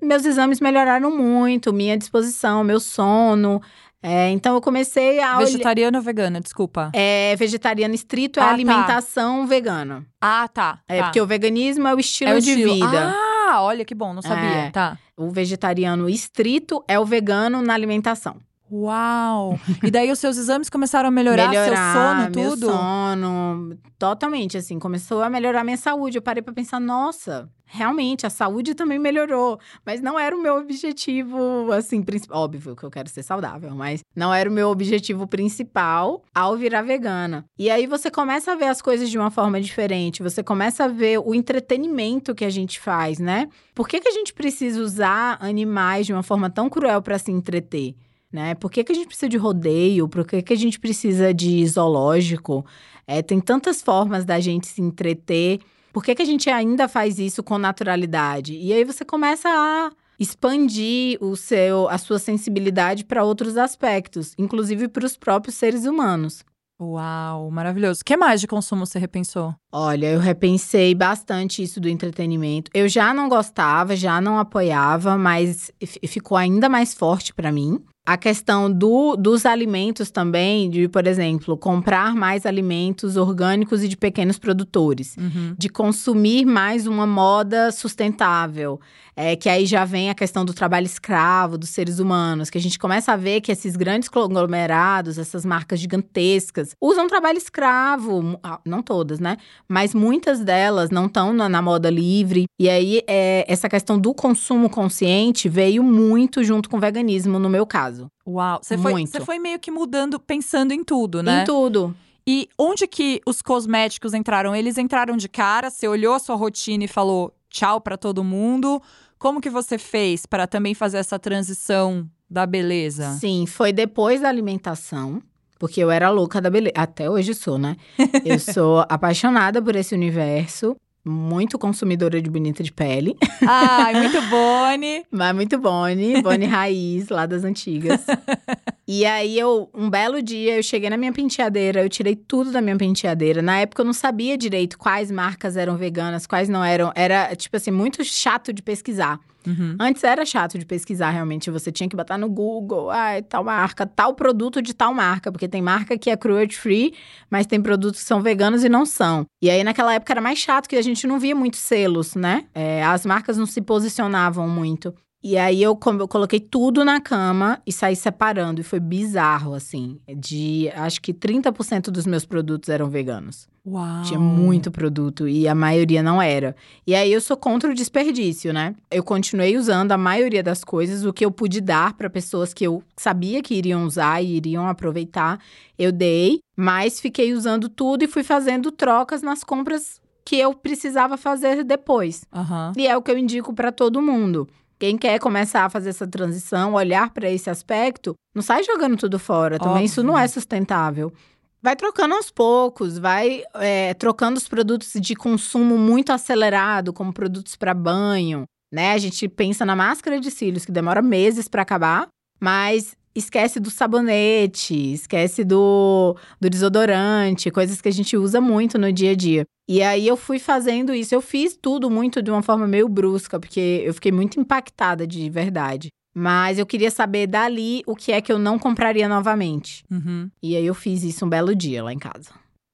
B: meus exames melhoraram muito, minha disposição, meu sono. É, então eu comecei a.
A: Vegetariano ou vegana, desculpa?
B: É, vegetariano estrito é ah, tá. alimentação tá. vegana.
A: Ah, tá.
B: É,
A: tá.
B: porque o veganismo é o estilo, é o de estilo. vida.
A: Ah, olha que bom, não sabia. É, tá.
B: O vegetariano estrito é o vegano na alimentação.
A: Uau! E daí os seus exames começaram a melhorar, melhorar seu sono, tudo?
B: Meu sono, totalmente, assim, começou a melhorar minha saúde. Eu parei para pensar, nossa, realmente, a saúde também melhorou. Mas não era o meu objetivo, assim, principal. Óbvio que eu quero ser saudável, mas não era o meu objetivo principal ao virar vegana. E aí você começa a ver as coisas de uma forma diferente, você começa a ver o entretenimento que a gente faz, né? Por que, que a gente precisa usar animais de uma forma tão cruel para se entreter? Né? Por que, que a gente precisa de rodeio? Por que, que a gente precisa de zoológico? É, tem tantas formas da gente se entreter. Por que, que a gente ainda faz isso com naturalidade? E aí você começa a expandir o seu, a sua sensibilidade para outros aspectos, inclusive para os próprios seres humanos.
A: Uau, maravilhoso. O que mais de consumo você repensou?
B: Olha, eu repensei bastante isso do entretenimento. Eu já não gostava, já não apoiava, mas ficou ainda mais forte para mim a questão do, dos alimentos também, de, por exemplo, comprar mais alimentos orgânicos e de pequenos produtores, uhum. de consumir mais uma moda sustentável, é, que aí já vem a questão do trabalho escravo dos seres humanos, que a gente começa a ver que esses grandes conglomerados, essas marcas gigantescas, usam trabalho escravo, ah, não todas, né? Mas muitas delas não estão na, na, moda livre. E aí, é, essa questão do consumo consciente veio muito junto com o veganismo, no meu caso.
A: Uau, você foi, você foi meio que mudando, pensando em tudo, né?
B: Em tudo.
A: E onde que os cosméticos entraram? Eles entraram de cara, você olhou a sua rotina e falou tchau para todo mundo? Como que você fez para também fazer essa transição da beleza?
B: Sim, foi depois da alimentação. Porque eu era louca da beleza. Até hoje sou, né? Eu sou apaixonada por esse universo muito consumidora de bonita de pele.
A: Ai, muito Boni.
B: Mas muito Boni, Boni raiz, lá das antigas. e aí eu, um belo dia, eu cheguei na minha penteadeira, eu tirei tudo da minha penteadeira. Na época eu não sabia direito quais marcas eram veganas, quais não eram. Era, tipo assim, muito chato de pesquisar. Uhum. Antes era chato de pesquisar, realmente. Você tinha que botar no Google, ah, tal marca, tal produto de tal marca. Porque tem marca que é cruelty free, mas tem produtos que são veganos e não são. E aí, naquela época, era mais chato, que a gente não via muitos selos, né? É, as marcas não se posicionavam muito. E aí eu, eu, coloquei tudo na cama e saí separando. E foi bizarro, assim. De acho que 30% dos meus produtos eram veganos.
A: Uau!
B: Tinha muito produto e a maioria não era. E aí eu sou contra o desperdício, né? Eu continuei usando a maioria das coisas, o que eu pude dar para pessoas que eu sabia que iriam usar e iriam aproveitar, eu dei, mas fiquei usando tudo e fui fazendo trocas nas compras que eu precisava fazer depois.
A: Uhum.
B: E é o que eu indico para todo mundo. Quem quer começar a fazer essa transição, olhar para esse aspecto, não sai jogando tudo fora. Também Óbvio. isso não é sustentável. Vai trocando aos poucos, vai é, trocando os produtos de consumo muito acelerado, como produtos para banho, né? A gente pensa na máscara de cílios, que demora meses para acabar, mas esquece do sabonete, esquece do, do desodorante, coisas que a gente usa muito no dia a dia. E aí eu fui fazendo isso, eu fiz tudo muito de uma forma meio brusca, porque eu fiquei muito impactada de verdade. Mas eu queria saber dali o que é que eu não compraria novamente.
A: Uhum.
B: E aí eu fiz isso um belo dia lá em casa.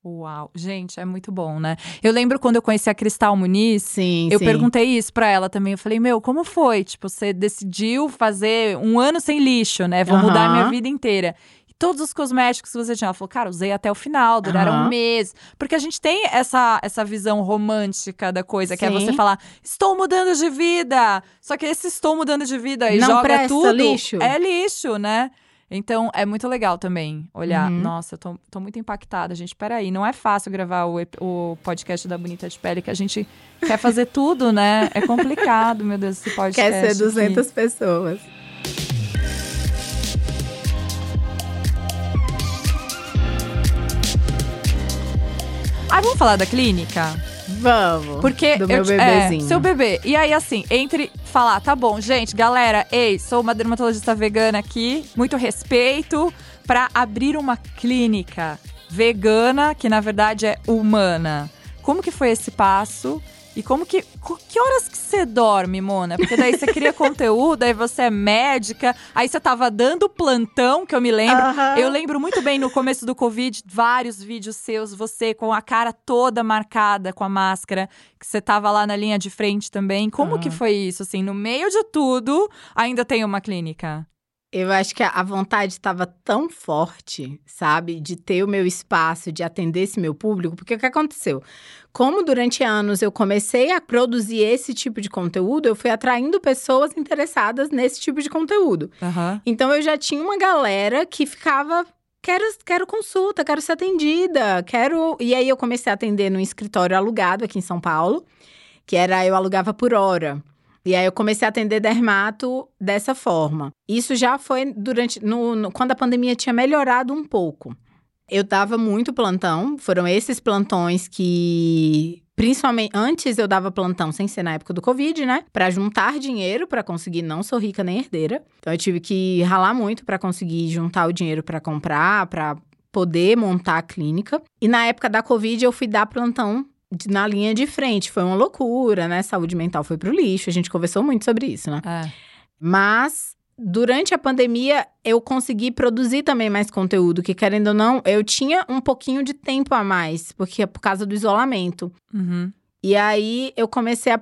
A: Uau, gente, é muito bom, né? Eu lembro quando eu conheci a Cristal Muniz,
B: sim,
A: eu
B: sim.
A: perguntei isso pra ela também. Eu falei, meu, como foi? Tipo, você decidiu fazer um ano sem lixo, né? Vou uhum. mudar a minha vida inteira. E todos os cosméticos que você tinha, ela falou, cara, usei até o final, duraram uhum. um mês. Porque a gente tem essa, essa visão romântica da coisa, sim. que é você falar, estou mudando de vida. Só que esse estou mudando de vida e
B: Não
A: joga
B: presta,
A: tudo.
B: lixo.
A: É lixo, né? Então, é muito legal também olhar.
B: Uhum.
A: Nossa, eu tô, tô muito impactada, gente. Peraí, não é fácil gravar o, o podcast da Bonita de Pele, que a gente quer fazer tudo, né? É complicado, meu Deus, esse podcast.
B: Quer ser
A: aqui.
B: 200 pessoas.
A: Ah, vamos falar da clínica?
B: Vamos.
A: Porque
B: do
A: eu
B: meu
A: te- é,
B: bebezinho.
A: seu bebê. E aí, assim, entre falar, tá bom, gente, galera, ei, sou uma dermatologista vegana aqui, muito respeito, pra abrir uma clínica vegana, que na verdade é humana. Como que foi esse passo? E como que. Que horas que você dorme, Mona? Porque daí você cria conteúdo, aí você é médica, aí você tava dando plantão, que eu me lembro. Eu lembro muito bem no começo do Covid, vários vídeos seus, você com a cara toda marcada com a máscara, que você tava lá na linha de frente também. Como que foi isso? Assim, no meio de tudo, ainda tem uma clínica.
B: Eu acho que a vontade estava tão forte, sabe, de ter o meu espaço, de atender esse meu público, porque o que aconteceu? Como durante anos eu comecei a produzir esse tipo de conteúdo, eu fui atraindo pessoas interessadas nesse tipo de conteúdo.
A: Aham.
B: Então eu já tinha uma galera que ficava. Quero, quero consulta, quero ser atendida, quero. E aí eu comecei a atender num escritório alugado aqui em São Paulo, que era eu alugava por hora. E aí eu comecei a atender dermato dessa forma. Isso já foi durante. no- no- quando a pandemia tinha melhorado um pouco. Eu dava muito plantão, foram esses plantões que. Principalmente antes eu dava plantão sem ser na época do Covid, né? Pra juntar dinheiro pra conseguir, não sou rica nem herdeira. Então eu tive que ralar muito pra conseguir juntar o dinheiro pra comprar, pra poder montar a clínica. E na época da Covid eu fui dar plantão na linha de frente. Foi uma loucura, né? Saúde mental foi pro lixo. A gente conversou muito sobre isso, né?
A: É.
B: Mas durante a pandemia eu consegui produzir também mais conteúdo, que querendo ou não, eu tinha um pouquinho de tempo a mais, porque é por causa do isolamento.
A: Uhum.
B: E aí eu comecei a,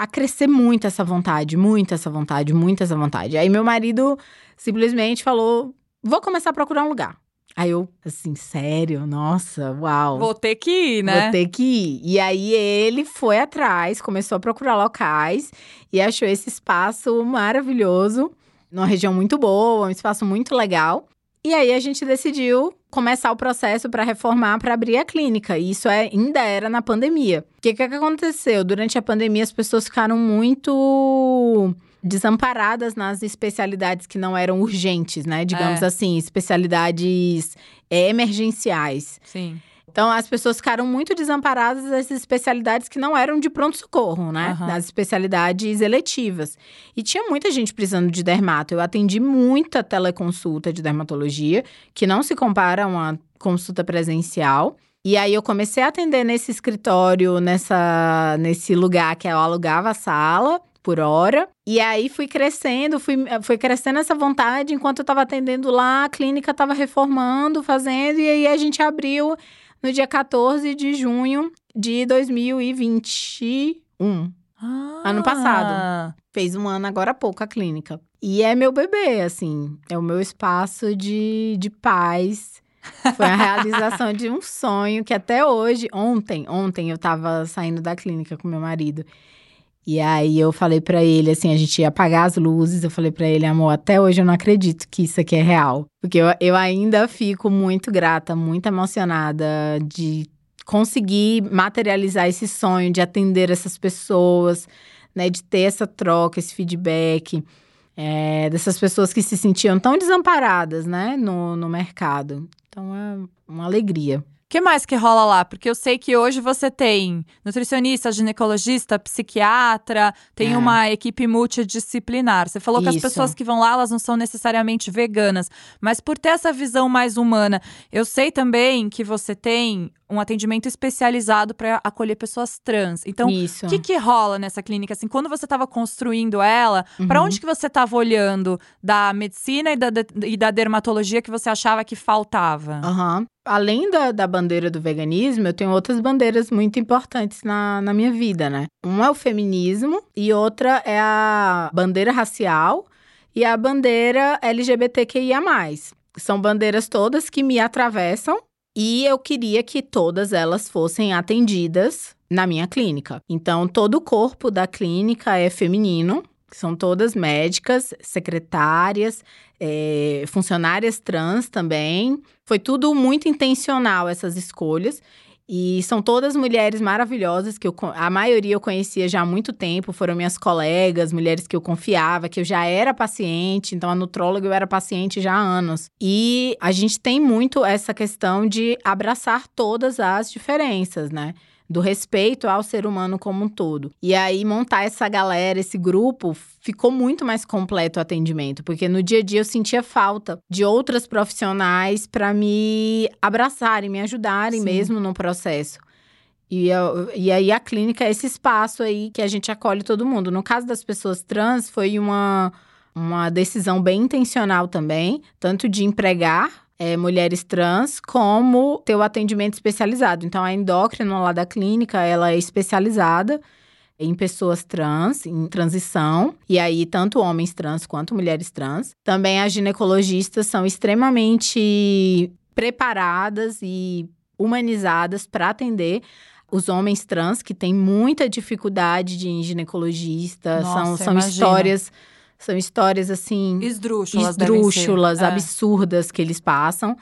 B: a crescer muito essa vontade, muito essa vontade, muito essa vontade. Aí meu marido simplesmente falou: vou começar a procurar um lugar. Aí eu, assim, sério? Nossa, uau.
A: Vou ter que ir, né?
B: Vou ter que ir. E aí ele foi atrás, começou a procurar locais e achou esse espaço maravilhoso, numa região muito boa, um espaço muito legal. E aí a gente decidiu começar o processo para reformar, para abrir a clínica. E isso é, ainda era na pandemia. O que, que aconteceu? Durante a pandemia, as pessoas ficaram muito desamparadas nas especialidades que não eram urgentes, né? Digamos
A: É.
B: assim, especialidades emergenciais.
A: Sim.
B: Então, as pessoas ficaram muito desamparadas dessas especialidades que não eram de pronto-socorro, né?
A: Aham.
B: Das especialidades eletivas. E tinha muita gente precisando de dermato. Eu atendi muita teleconsulta de dermatologia, que não se compara a uma consulta presencial. E aí, eu comecei a atender nesse escritório, nessa, nesse lugar que eu alugava a sala por hora. E aí, fui crescendo, fui, fui crescendo essa vontade. Enquanto eu estava atendendo lá, a clínica estava reformando, fazendo. E aí, a gente abriu no dia 14 de junho de 2021. Ano passado. Fez um ano agora há pouco a clínica. E é meu bebê, assim. É o meu espaço de, de paz. Foi a realização de um sonho que até hoje, ontem, ontem eu tava saindo da clínica com meu marido. E aí eu falei pra ele, assim, a gente ia apagar as luzes. Eu falei pra ele, amor, até hoje eu não acredito que isso aqui é real. Porque eu, eu ainda fico muito grata, muito emocionada de conseguir materializar esse sonho, de atender essas pessoas, né? De ter essa troca, esse feedback. é, dessas pessoas que se sentiam tão desamparadas, né? No, no mercado. Então é uma alegria.
A: O que mais que rola lá? Porque eu sei que hoje você tem nutricionista, ginecologista, psiquiatra, tem
B: É.
A: uma equipe multidisciplinar. Você falou que as
B: Isso.
A: pessoas que vão lá, elas não são necessariamente veganas, mas por ter essa visão mais humana, eu sei também que você tem um atendimento especializado para acolher pessoas trans. Então,
B: Isso.
A: o que, que rola nessa clínica? Assim, quando você estava construindo ela, para
B: Uhum.
A: onde que você estava olhando da medicina e da, e da dermatologia que você achava que faltava?
B: Aham. Além da, da bandeira do veganismo, eu tenho outras bandeiras muito importantes na, na minha vida, né? Uma é o feminismo e outra é a bandeira racial e a bandeira LGBTQIA. São bandeiras todas que me atravessam e eu queria que todas elas fossem atendidas na minha clínica. Então, todo o corpo da clínica é feminino, são todas médicas, secretárias, é, funcionárias trans também. Foi tudo muito intencional essas escolhas. E são todas mulheres maravilhosas que eu, a maioria eu conhecia já há muito tempo, foram minhas colegas, mulheres que eu confiava, que eu já era paciente, então a nutróloga eu era paciente já há anos. E a gente tem muito essa questão de abraçar todas as diferenças, né? Do respeito ao ser humano como um todo. E aí, montar essa galera, esse grupo, ficou muito mais completo o atendimento, porque no dia a dia eu sentia falta de outras profissionais para me abraçarem, me ajudarem Sim. mesmo no processo. E, eu, e aí a clínica é esse espaço aí que a gente acolhe todo mundo. No caso das pessoas trans, foi uma, uma decisão bem intencional também, tanto de empregar é, mulheres trans, como ter o atendimento especializado. Então, a endócrina lá da clínica, ela é especializada em pessoas trans, em transição, e aí tanto homens trans quanto mulheres trans. Também as ginecologistas são extremamente preparadas e humanizadas para atender os homens trans que têm muita dificuldade de ginecologista, Nossa, são, são histórias são histórias assim.
A: Esdrúxulas,
B: esdrúxulas, é. absurdas que eles passam.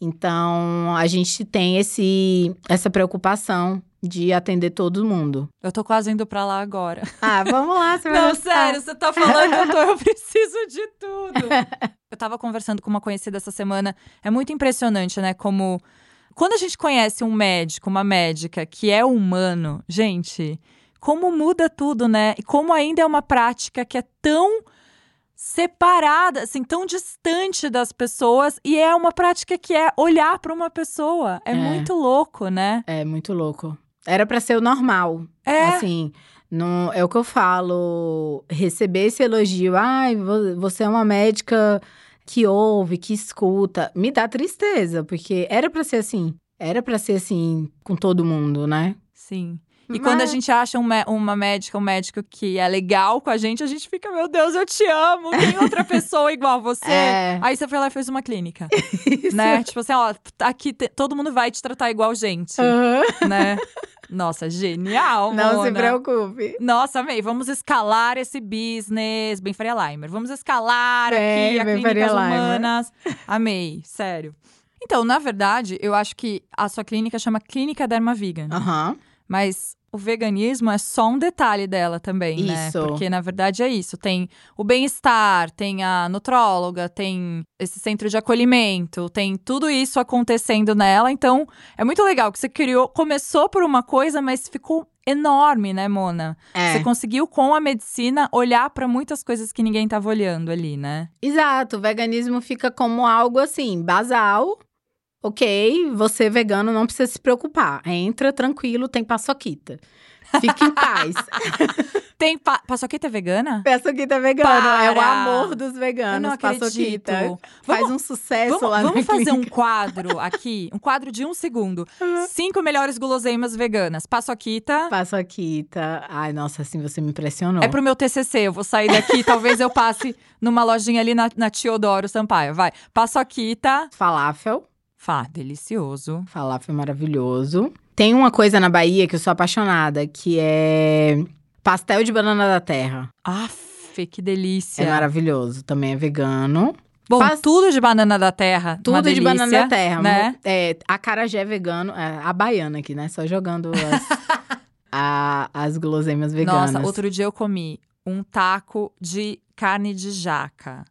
B: Então, a gente tem esse, essa preocupação de atender todo mundo.
A: Eu tô quase indo pra lá agora.
B: Ah, vamos lá,
A: você vai Não, sério, você tá falando, eu, tô, eu preciso de tudo. eu tava conversando com uma conhecida essa semana. É muito impressionante, né? Como. Quando a gente conhece um médico, uma médica que é humano, gente, como muda tudo, né? E como ainda é uma prática que é tão separada, assim, tão distante das pessoas e é uma prática que é olhar para uma pessoa. É, é, muito louco, né?
B: É muito louco. Era para ser o normal. É. Assim, não, é o que eu falo, receber esse elogio, ai, você é uma médica que ouve, que escuta, me dá tristeza, porque era para ser assim. Era para ser assim com todo mundo, né?
A: Sim. E Mas... quando a gente acha um, uma médica, um médico que é legal com a gente, a gente fica, meu Deus, eu te amo, tem outra pessoa igual você. É. Aí você foi lá e fez uma clínica. Isso. Né? Tipo assim, ó, aqui te, todo mundo vai te tratar igual gente. Uhum. Né? Nossa, genial,
B: Não
A: Mona.
B: se preocupe.
A: Nossa, amei. Vamos escalar esse business. Bem Faria Limer. Vamos escalar bem, aqui a clínicas humanas. Amei, sério. Então, na verdade, eu acho que a sua clínica chama Clínica Derma Vegan.
B: Aham. Uhum.
A: Mas o veganismo é só um detalhe dela também,
B: isso.
A: né? Porque na verdade é isso. Tem o bem-estar, tem a nutróloga, tem esse centro de acolhimento, tem tudo isso acontecendo nela. Então, é muito legal que você criou, começou por uma coisa, mas ficou enorme, né, Mona? É. Você conseguiu com a medicina olhar para muitas coisas que ninguém estava olhando ali, né?
B: Exato, o veganismo fica como algo assim, basal, ok, você vegano não precisa se preocupar. Entra tranquilo, tem paçoquita. Fique em paz.
A: tem pa paçoquita vegana?
B: Paçoquita vegana. Para. É o amor dos veganos. Paçoquita. Vamos, Faz um sucesso
A: vamos,
B: lá
A: Vamos fazer
B: clínica.
A: um quadro aqui, um quadro de um segundo. Cinco melhores guloseimas veganas. Paçoquita.
B: Paçoquita. Ai, nossa, assim você me impressionou.
A: É pro meu TCC. Eu vou sair daqui, talvez eu passe numa lojinha ali na, na Teodoro Sampaio. Vai. Paçoquita.
B: Falafel.
A: Fá, delicioso.
B: Falafel maravilhoso. Tem uma coisa na Bahia que eu sou apaixonada, que é pastel de banana da terra.
A: Aff, que delícia.
B: É maravilhoso. Também é vegano.
A: Bom, Pas... tudo de banana da terra.
B: Tudo
A: de
B: delícia, banana da terra. Né? É, a carajé é vegano. É, a baiana aqui, né? Só jogando as, a, as guloseimas veganas.
A: Nossa, outro dia eu comi um taco de carne de jaca.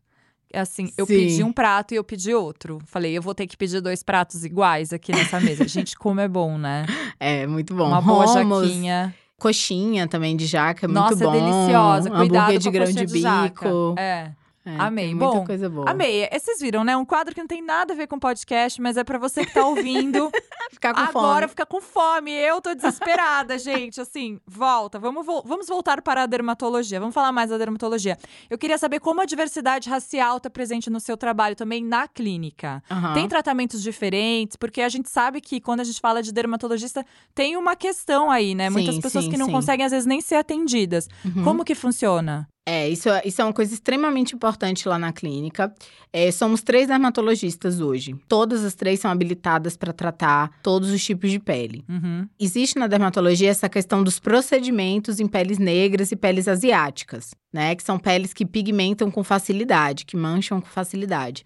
A: Assim, eu Sim. pedi um prato e eu pedi outro. Falei, eu vou ter que pedir dois pratos iguais aqui nessa mesa. Gente, como é bom, né?
B: É, muito bom.
A: Uma boa Romos, jaquinha.
B: Coxinha também de jaca, muito
A: Nossa,
B: bom.
A: Nossa, é deliciosa. Cuidado
B: Hambúrguer de grão
A: de,
B: de bico.
A: É.
B: É,
A: amei.
B: Bom,
A: muita
B: coisa boa.
A: amei. É, vocês viram, né? Um quadro que não tem nada a ver com podcast, mas é para você que tá ouvindo.
B: ficar com
A: agora
B: fome.
A: Agora fica com fome. Eu tô desesperada, gente. Assim, volta. Vamos, vo vamos voltar para a dermatologia. Vamos falar mais da dermatologia. Eu queria saber como a diversidade racial tá presente no seu trabalho também na clínica.
B: Uhum.
A: Tem tratamentos diferentes? Porque a gente sabe que quando a gente fala de dermatologista, tem uma questão aí, né?
B: Sim,
A: Muitas pessoas
B: sim,
A: que não
B: sim.
A: conseguem, às vezes, nem ser atendidas.
B: Uhum.
A: Como que funciona?
B: É, isso, é- isso é uma coisa extremamente importante lá na clínica. É, somos três dermatologistas hoje. Todas as três são habilitadas para tratar todos os tipos de pele.
A: Uhum.
B: Existe na dermatologia essa questão dos procedimentos em peles negras e peles asiáticas, né? Que são peles que pigmentam com facilidade, que mancham com facilidade.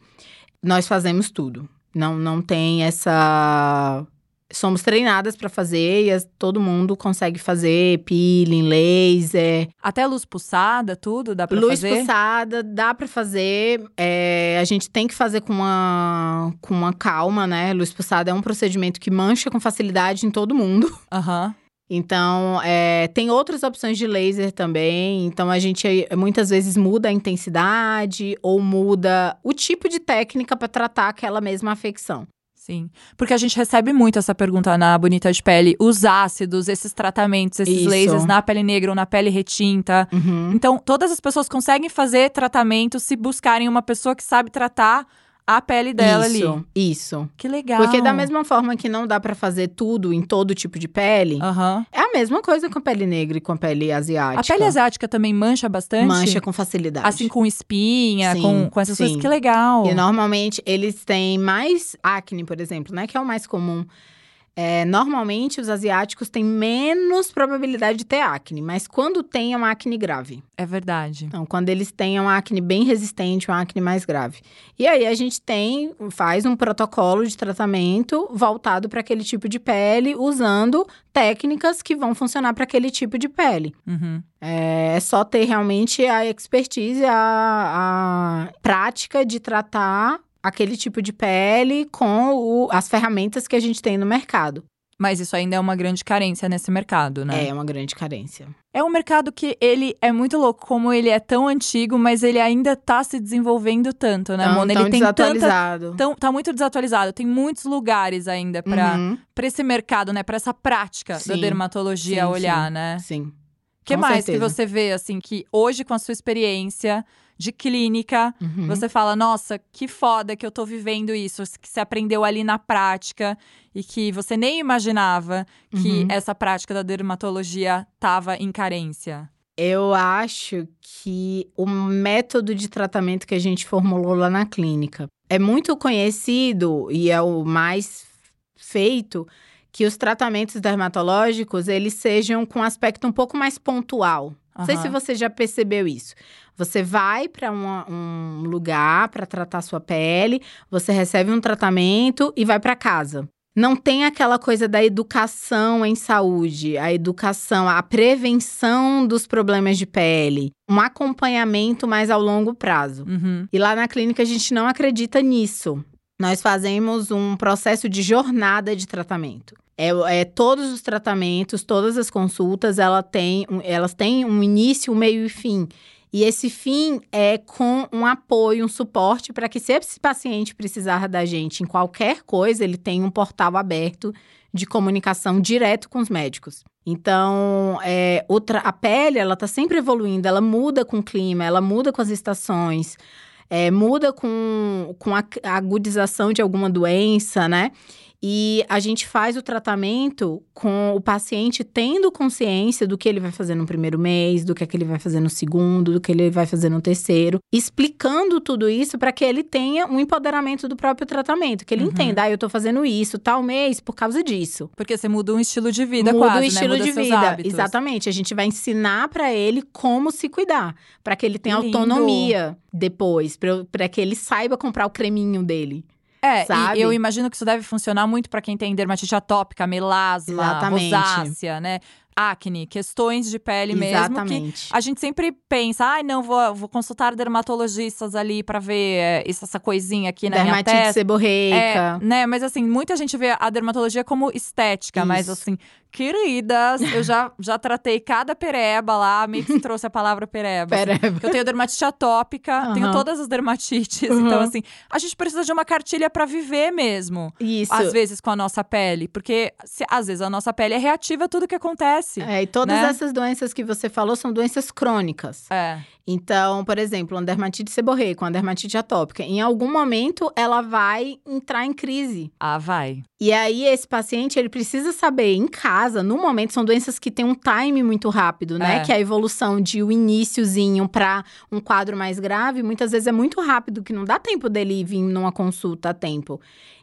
B: Nós fazemos tudo. Não, não tem essa. Somos treinadas para fazer e as- todo mundo consegue fazer peeling, laser,
A: Até luz pulsada, tudo dá
B: Luz
A: fazer?
B: pulsada, dá pra fazer. é, a gente tem que fazer com uma, com uma calma, né? Luz pulsada é um procedimento que mancha com facilidade em todo mundo.
A: Aham.
B: Então, é, tem outras opções de laser também. Então, a gente é, muitas vezes muda a intensidade ou muda o tipo de técnica para tratar aquela mesma afecção.
A: Sim. Porque a gente recebe muito essa pergunta na Bonita de Pele. Os ácidos, esses tratamentos, esses
B: Isso.
A: lasers na pele negra ou na pele retinta.
B: Uhum.
A: Então, todas as pessoas conseguem fazer tratamento se buscarem uma pessoa que sabe tratar a pele dela
B: isso,
A: ali.
B: Isso.
A: Que legal.
B: Porque da mesma forma que não dá pra fazer tudo em todo tipo de pele,
A: Aham.
B: é a mesma coisa com a pele negra e com a pele asiática.
A: A pele asiática também mancha bastante?
B: Mancha com facilidade.
A: Assim, com espinha,
B: Sim,
A: com, com essas coisas.
B: sim.
A: Que legal.
B: E normalmente eles têm mais acne, por exemplo, né? Que é o mais comum. É, normalmente os asiáticos têm menos probabilidade de ter acne, mas quando tem é uma acne grave.
A: É verdade.
B: Então, quando eles têm uma acne bem resistente, uma acne mais grave. E aí a gente tem, faz um protocolo de tratamento voltado para aquele tipo de pele, usando técnicas que vão funcionar para aquele tipo de pele.
A: Uhum.
B: É é só ter realmente a expertise, a, a prática de tratar aquele tipo de pele com o- as ferramentas que a gente tem no mercado.
A: Mas isso ainda é uma grande carência nesse mercado, né?
B: É uma grande carência.
A: É um mercado que ele é muito louco, como ele é tão antigo, mas ele ainda tá se desenvolvendo tanto, né,
B: Tão-
A: Mona?
B: tão
A: Ele tem tanta.
B: desatualizado.
A: Tão, tá muito desatualizado. Tem muitos lugares ainda pra
B: Uhum,
A: pra esse mercado, né? Pra essa prática da
B: Sim.
A: dermatologia
B: Sim,
A: olhar,
B: sim.
A: né?
B: Sim.
A: O que
B: com
A: mais que
B: certeza.
A: você vê, assim, que hoje, com a sua experiência de clínica,
B: Uhum.
A: você fala, nossa, que foda que eu tô vivendo isso, que você aprendeu ali na prática e que você nem imaginava que
B: Uhum.
A: essa prática da dermatologia tava em carência.
B: Eu acho que o método de tratamento que a gente formulou lá na clínica é muito conhecido e é o mais feito que os tratamentos dermatológicos eles sejam com aspecto um pouco mais pontual. Não sei se você já percebeu isso. Você vai para um lugar para tratar sua pele, você recebe um tratamento e vai para casa. Não tem aquela coisa da educação em saúde, a educação, a prevenção dos problemas de pele, um acompanhamento mais ao longo prazo.
A: Uhum.
B: E lá na clínica a gente não acredita nisso. Nós fazemos um processo de jornada de tratamento. É, é todos os tratamentos, todas as consultas, ela tem, elas têm um início, um meio e fim. E esse fim é com um apoio, um suporte para que se esse paciente precisar da gente em qualquer coisa, ele tenha um portal aberto de comunicação direto com os médicos. Então, é, outra, a pele, ela está sempre evoluindo, ela muda com o clima, ela muda com as estações, é, muda com, com a agudização de alguma doença, né? E a gente faz o tratamento com o paciente tendo consciência do que ele vai fazer no primeiro mês, do que, é que ele vai fazer no segundo, do que ele vai fazer no terceiro, explicando tudo isso para que ele tenha um empoderamento do próprio tratamento, que ele
A: Uhum.
B: entenda, ah, eu tô fazendo isso tal mês por causa disso.
A: Porque você muda um estilo de vida
B: Muda
A: quase,
B: o estilo
A: né? Muda
B: de vida.
A: hábitos.
B: Exatamente. A gente vai ensinar para ele como se cuidar, para que ele tenha
A: lindo.
B: autonomia depois, para que ele saiba comprar o creminho dele.
A: É,
B: sabe?
A: eu imagino que isso deve funcionar muito pra quem tem dermatite atópica, melasma,
B: Exatamente.
A: rosácea, né? Acne, questões de pele mesmo que
B: Exatamente.
A: a gente sempre pensa, ai, não, vou, vou consultar dermatologistas ali pra ver é, essa coisinha aqui na minha
B: Dermatite
A: testa.
B: seborreica.
A: É, né? Mas assim, muita gente vê a dermatologia como estética, mas
B: Isso.
A: assim, queridas, eu já, já tratei cada pereba lá, a Mix trouxe a palavra pereba. assim.
B: Pera,
A: Eu tenho dermatite atópica, tenho
B: Aham.
A: todas as dermatites.
B: Uhum.
A: Então, assim, a gente precisa de uma cartilha pra viver mesmo.
B: Isso.
A: Às vezes com a nossa pele. Porque, se- às vezes, a nossa pele é reativa a tudo que acontece.
B: É, e todas
A: né?
B: essas doenças que você falou são doenças crônicas.
A: É.
B: Então, por exemplo, uma dermatite seborreica, uma dermatite atópica, em algum momento ela vai entrar em crise.
A: Ah, vai.
B: E aí, esse paciente, ele precisa saber em casa, no momento, são doenças que têm um time muito rápido, né?
A: É.
B: Que a evolução de um iníciozinho para um quadro mais grave, muitas vezes é muito rápido, que não dá tempo dele vir numa consulta a tempo.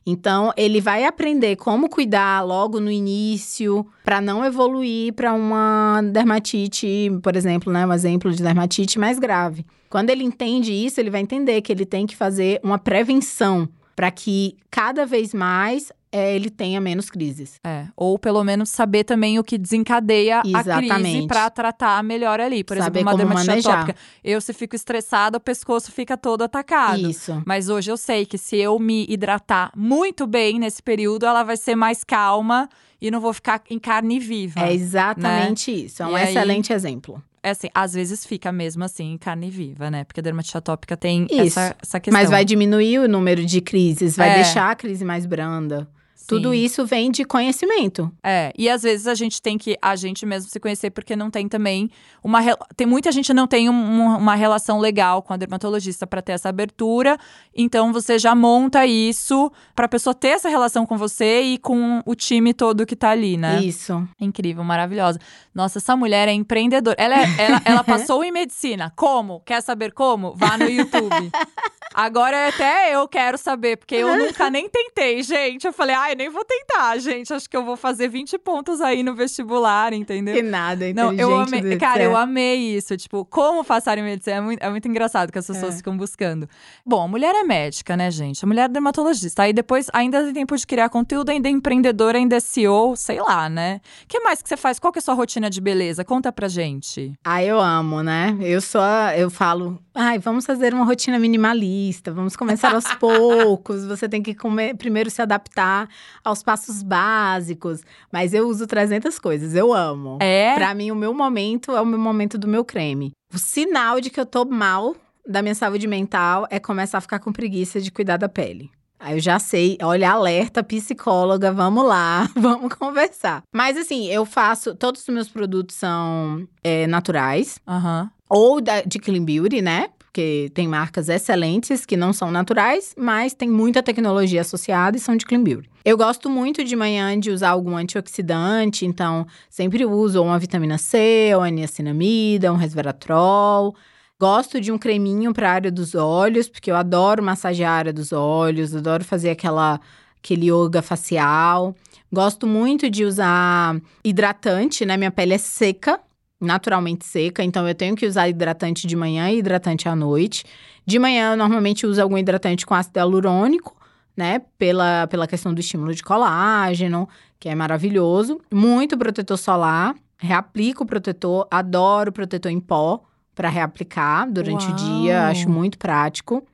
B: Então, ele vai aprender como cuidar logo no início, para não evoluir para uma dermatite, por exemplo, né? Um exemplo de dermatite mais grave. Quando ele entende isso, ele vai entender que ele tem que fazer uma prevenção para que cada vez mais é, ele tenha menos crises.
A: É, ou pelo menos saber também o que desencadeia a crise
B: Exatamente.
A: pra tratar melhor ali. Por
B: Saber
A: exemplo, uma dermatite atópica. Eu, se fico estressada, o pescoço fica todo atacado.
B: Isso.
A: Mas hoje eu sei que se eu me hidratar muito bem nesse período, ela vai ser mais calma e não vou ficar em carne viva.
B: É exatamente isso. É um
A: E aí-
B: excelente exemplo.
A: É assim, às vezes fica mesmo assim em carne viva, né? Porque a dermatite atópica tem essa, essa questão.
B: Mas vai diminuir o número de crises, vai
A: É.
B: deixar a crise mais branda. Tudo isso vem de conhecimento.
A: É, e às vezes a gente tem que a gente mesmo se conhecer porque não tem também uma tem muita gente que não tem um- um- uma relação legal com a dermatologista para ter essa abertura, então você já monta isso pra pessoa ter essa relação com você e com o time todo que tá ali, né?
B: Isso.
A: Incrível, maravilhosa. Nossa, essa mulher é empreendedora. Ela, é- ela, ela passou em medicina. Como? Quer saber como? Vá no YouTube. Agora até eu quero saber, porque eu nunca nem tentei, gente. Eu falei, ai, nem vou tentar, gente. Acho que eu vou fazer 20 pontos aí no vestibular, entendeu?
B: Que nada,
A: Não, eu amei. Cara, eu amei isso. Tipo, como passar em medicina? É muito, é muito engraçado que as pessoas
B: É.
A: ficam buscando. Bom, a mulher é médica, né, gente? A mulher é dermatologista. Aí depois ainda tem tempo de criar conteúdo, ainda é empreendedora, ainda é CEO, sei lá, né? O que mais que você faz? Qual que é a sua rotina de beleza? Conta pra gente.
B: Ah, eu amo, né? Eu só, eu falo, ai, vamos fazer uma rotina minimalista, vamos começar aos poucos. Você tem que comer, primeiro se adaptar aos passos básicos. Mas eu uso 300 coisas, eu amo.
A: É?
B: Pra mim, o meu momento é o meu momento do meu creme. O sinal de que eu tô mal da minha saúde mental é começar a ficar com preguiça de cuidar da pele. Aí eu já sei, olha, alerta, psicóloga, vamos lá, vamos conversar. Mas assim, eu faço, todos os meus produtos são é, naturais,
A: Aham.
B: ou da- de Clean Beauty, né? Porque tem marcas excelentes que não são naturais, mas tem muita tecnologia associada e são de Clean Beauty. Eu gosto muito de manhã de usar algum antioxidante, então sempre uso uma vitamina C, ou niacinamida, um resveratrol. Gosto de um creminho para a área dos olhos, porque eu adoro massagear a área dos olhos, adoro fazer aquela aquele yoga facial. Gosto muito de usar hidratante, né? Minha pele é seca, naturalmente seca, então eu tenho que usar hidratante de manhã e hidratante à noite. De manhã, eu normalmente uso algum hidratante com ácido hialurônico, né? Pela, pela questão do estímulo de colágeno, que é maravilhoso. Muito protetor solar. Reaplico o protetor, adoro protetor em pó para reaplicar durante o
A: Uau!
B: dia, acho muito prático.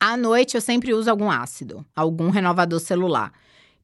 B: À noite, eu sempre uso algum ácido, algum renovador celular.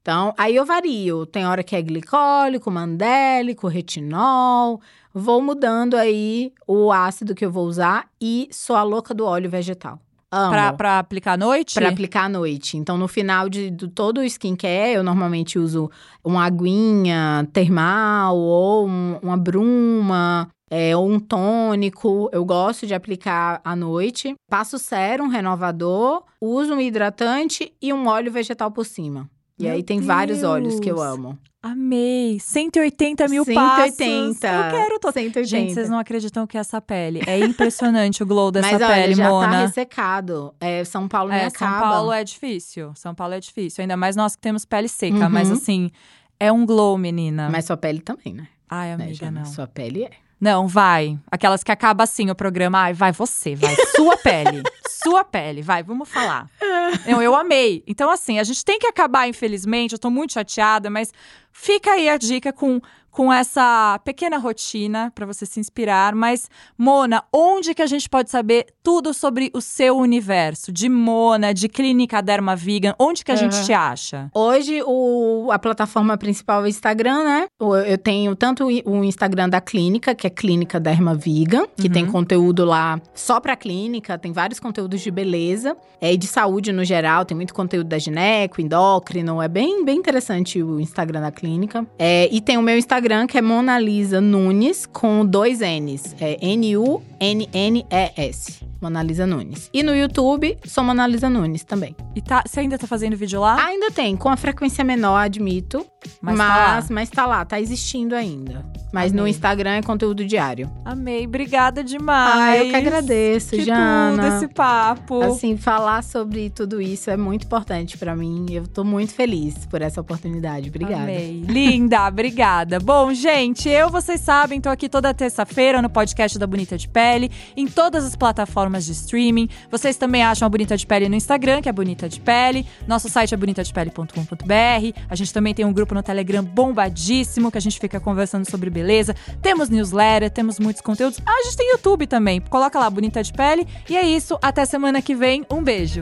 B: Então, aí eu vario. Tem hora que é glicólico, mandélico, retinol. Vou mudando aí o ácido que eu vou usar e sou a louca do óleo vegetal. Amo.
A: Pra, pra aplicar à noite?
B: Pra aplicar à noite. Então, no final de, do todo o skincare, eu normalmente uso uma aguinha termal ou um- uma bruma. É, ou um tônico, eu gosto de aplicar à noite. Passo sérum, renovador, uso um hidratante e um óleo vegetal por cima. E
A: Meu
B: aí tem vários óleos que eu
A: Deus.
B: amo.
A: Amei! 180 mil
B: 180.
A: passos! Eu quero todo.
B: 180.
A: Gente, vocês não acreditam que é essa pele. É impressionante o glow dessa
B: Mas olha,
A: pele,
B: já
A: Mona.
B: tá ressecado. É, São Paulo
A: É, São
B: acaba.
A: Paulo é difícil. São Paulo é difícil. Ainda mais nós que temos pele seca.
B: Uhum.
A: Mas assim, é um glow, menina.
B: Mas sua pele também, né?
A: Ai,
B: Né,
A: amiga, não.
B: Sua pele é.
A: Não, vai. Aquelas que acaba assim o programa. Ai, vai você, vai. Sua pele. Sua pele, vai, vamos falar. Não, eu amei. Então, assim, a gente tem que acabar, infelizmente. Eu tô muito chateada, mas fica aí a dica com, com essa pequena rotina pra você se inspirar. Mas, Mona, onde que a gente pode saber tudo sobre o seu universo? De Mona, de Clínica Derma Vegan, onde que a gente
B: Aham.
A: te acha?
B: Hoje, o, a plataforma principal é o Instagram, né? Eu tenho tanto o Instagram da clínica, que é Clínica Derma Vegan, que
A: Uhum.
B: tem conteúdo lá só pra clínica, tem vários conteúdos de beleza é, e de saúde no geral, tem muito conteúdo da gineco, endócrino, é bem, bem interessante o Instagram da clínica. É, e tem o meu Instagram, que é Mona Lisa Nunes, com dois N's, é N-U-N-N-E-S. Monalisa Nunes. E no YouTube, sou Monalisa Nunes também.
A: E tá, você ainda tá fazendo vídeo lá?
B: Ainda tem, com a frequência menor, admito.
A: Mas
B: Mas,
A: tá lá.
B: mas tá lá, tá existindo ainda. Mas no
A: Amei.
B: Instagram é conteúdo diário.
A: Amei, obrigada demais.
B: Ah, eu que agradeço,
A: que
B: Jana.
A: tudo esse papo.
B: Assim, falar sobre tudo isso é muito importante pra mim. Eu tô muito feliz por essa oportunidade. Obrigada.
A: Amei. Linda, obrigada. Bom, gente, eu, vocês sabem, tô aqui toda terça-feira no podcast da Bonita de Pele, em todas as plataformas de streaming. Vocês também acham a Bonita de Pele no Instagram, que é Bonita de Pele. Nosso site é bonitadepele.com.br. A gente também tem um grupo no Telegram bombadíssimo, que a gente fica conversando sobre beleza. Temos newsletter, temos muitos conteúdos. Ah, a gente tem YouTube também. Coloca lá, Bonita de Pele. E é isso. Até semana que vem. Um beijo.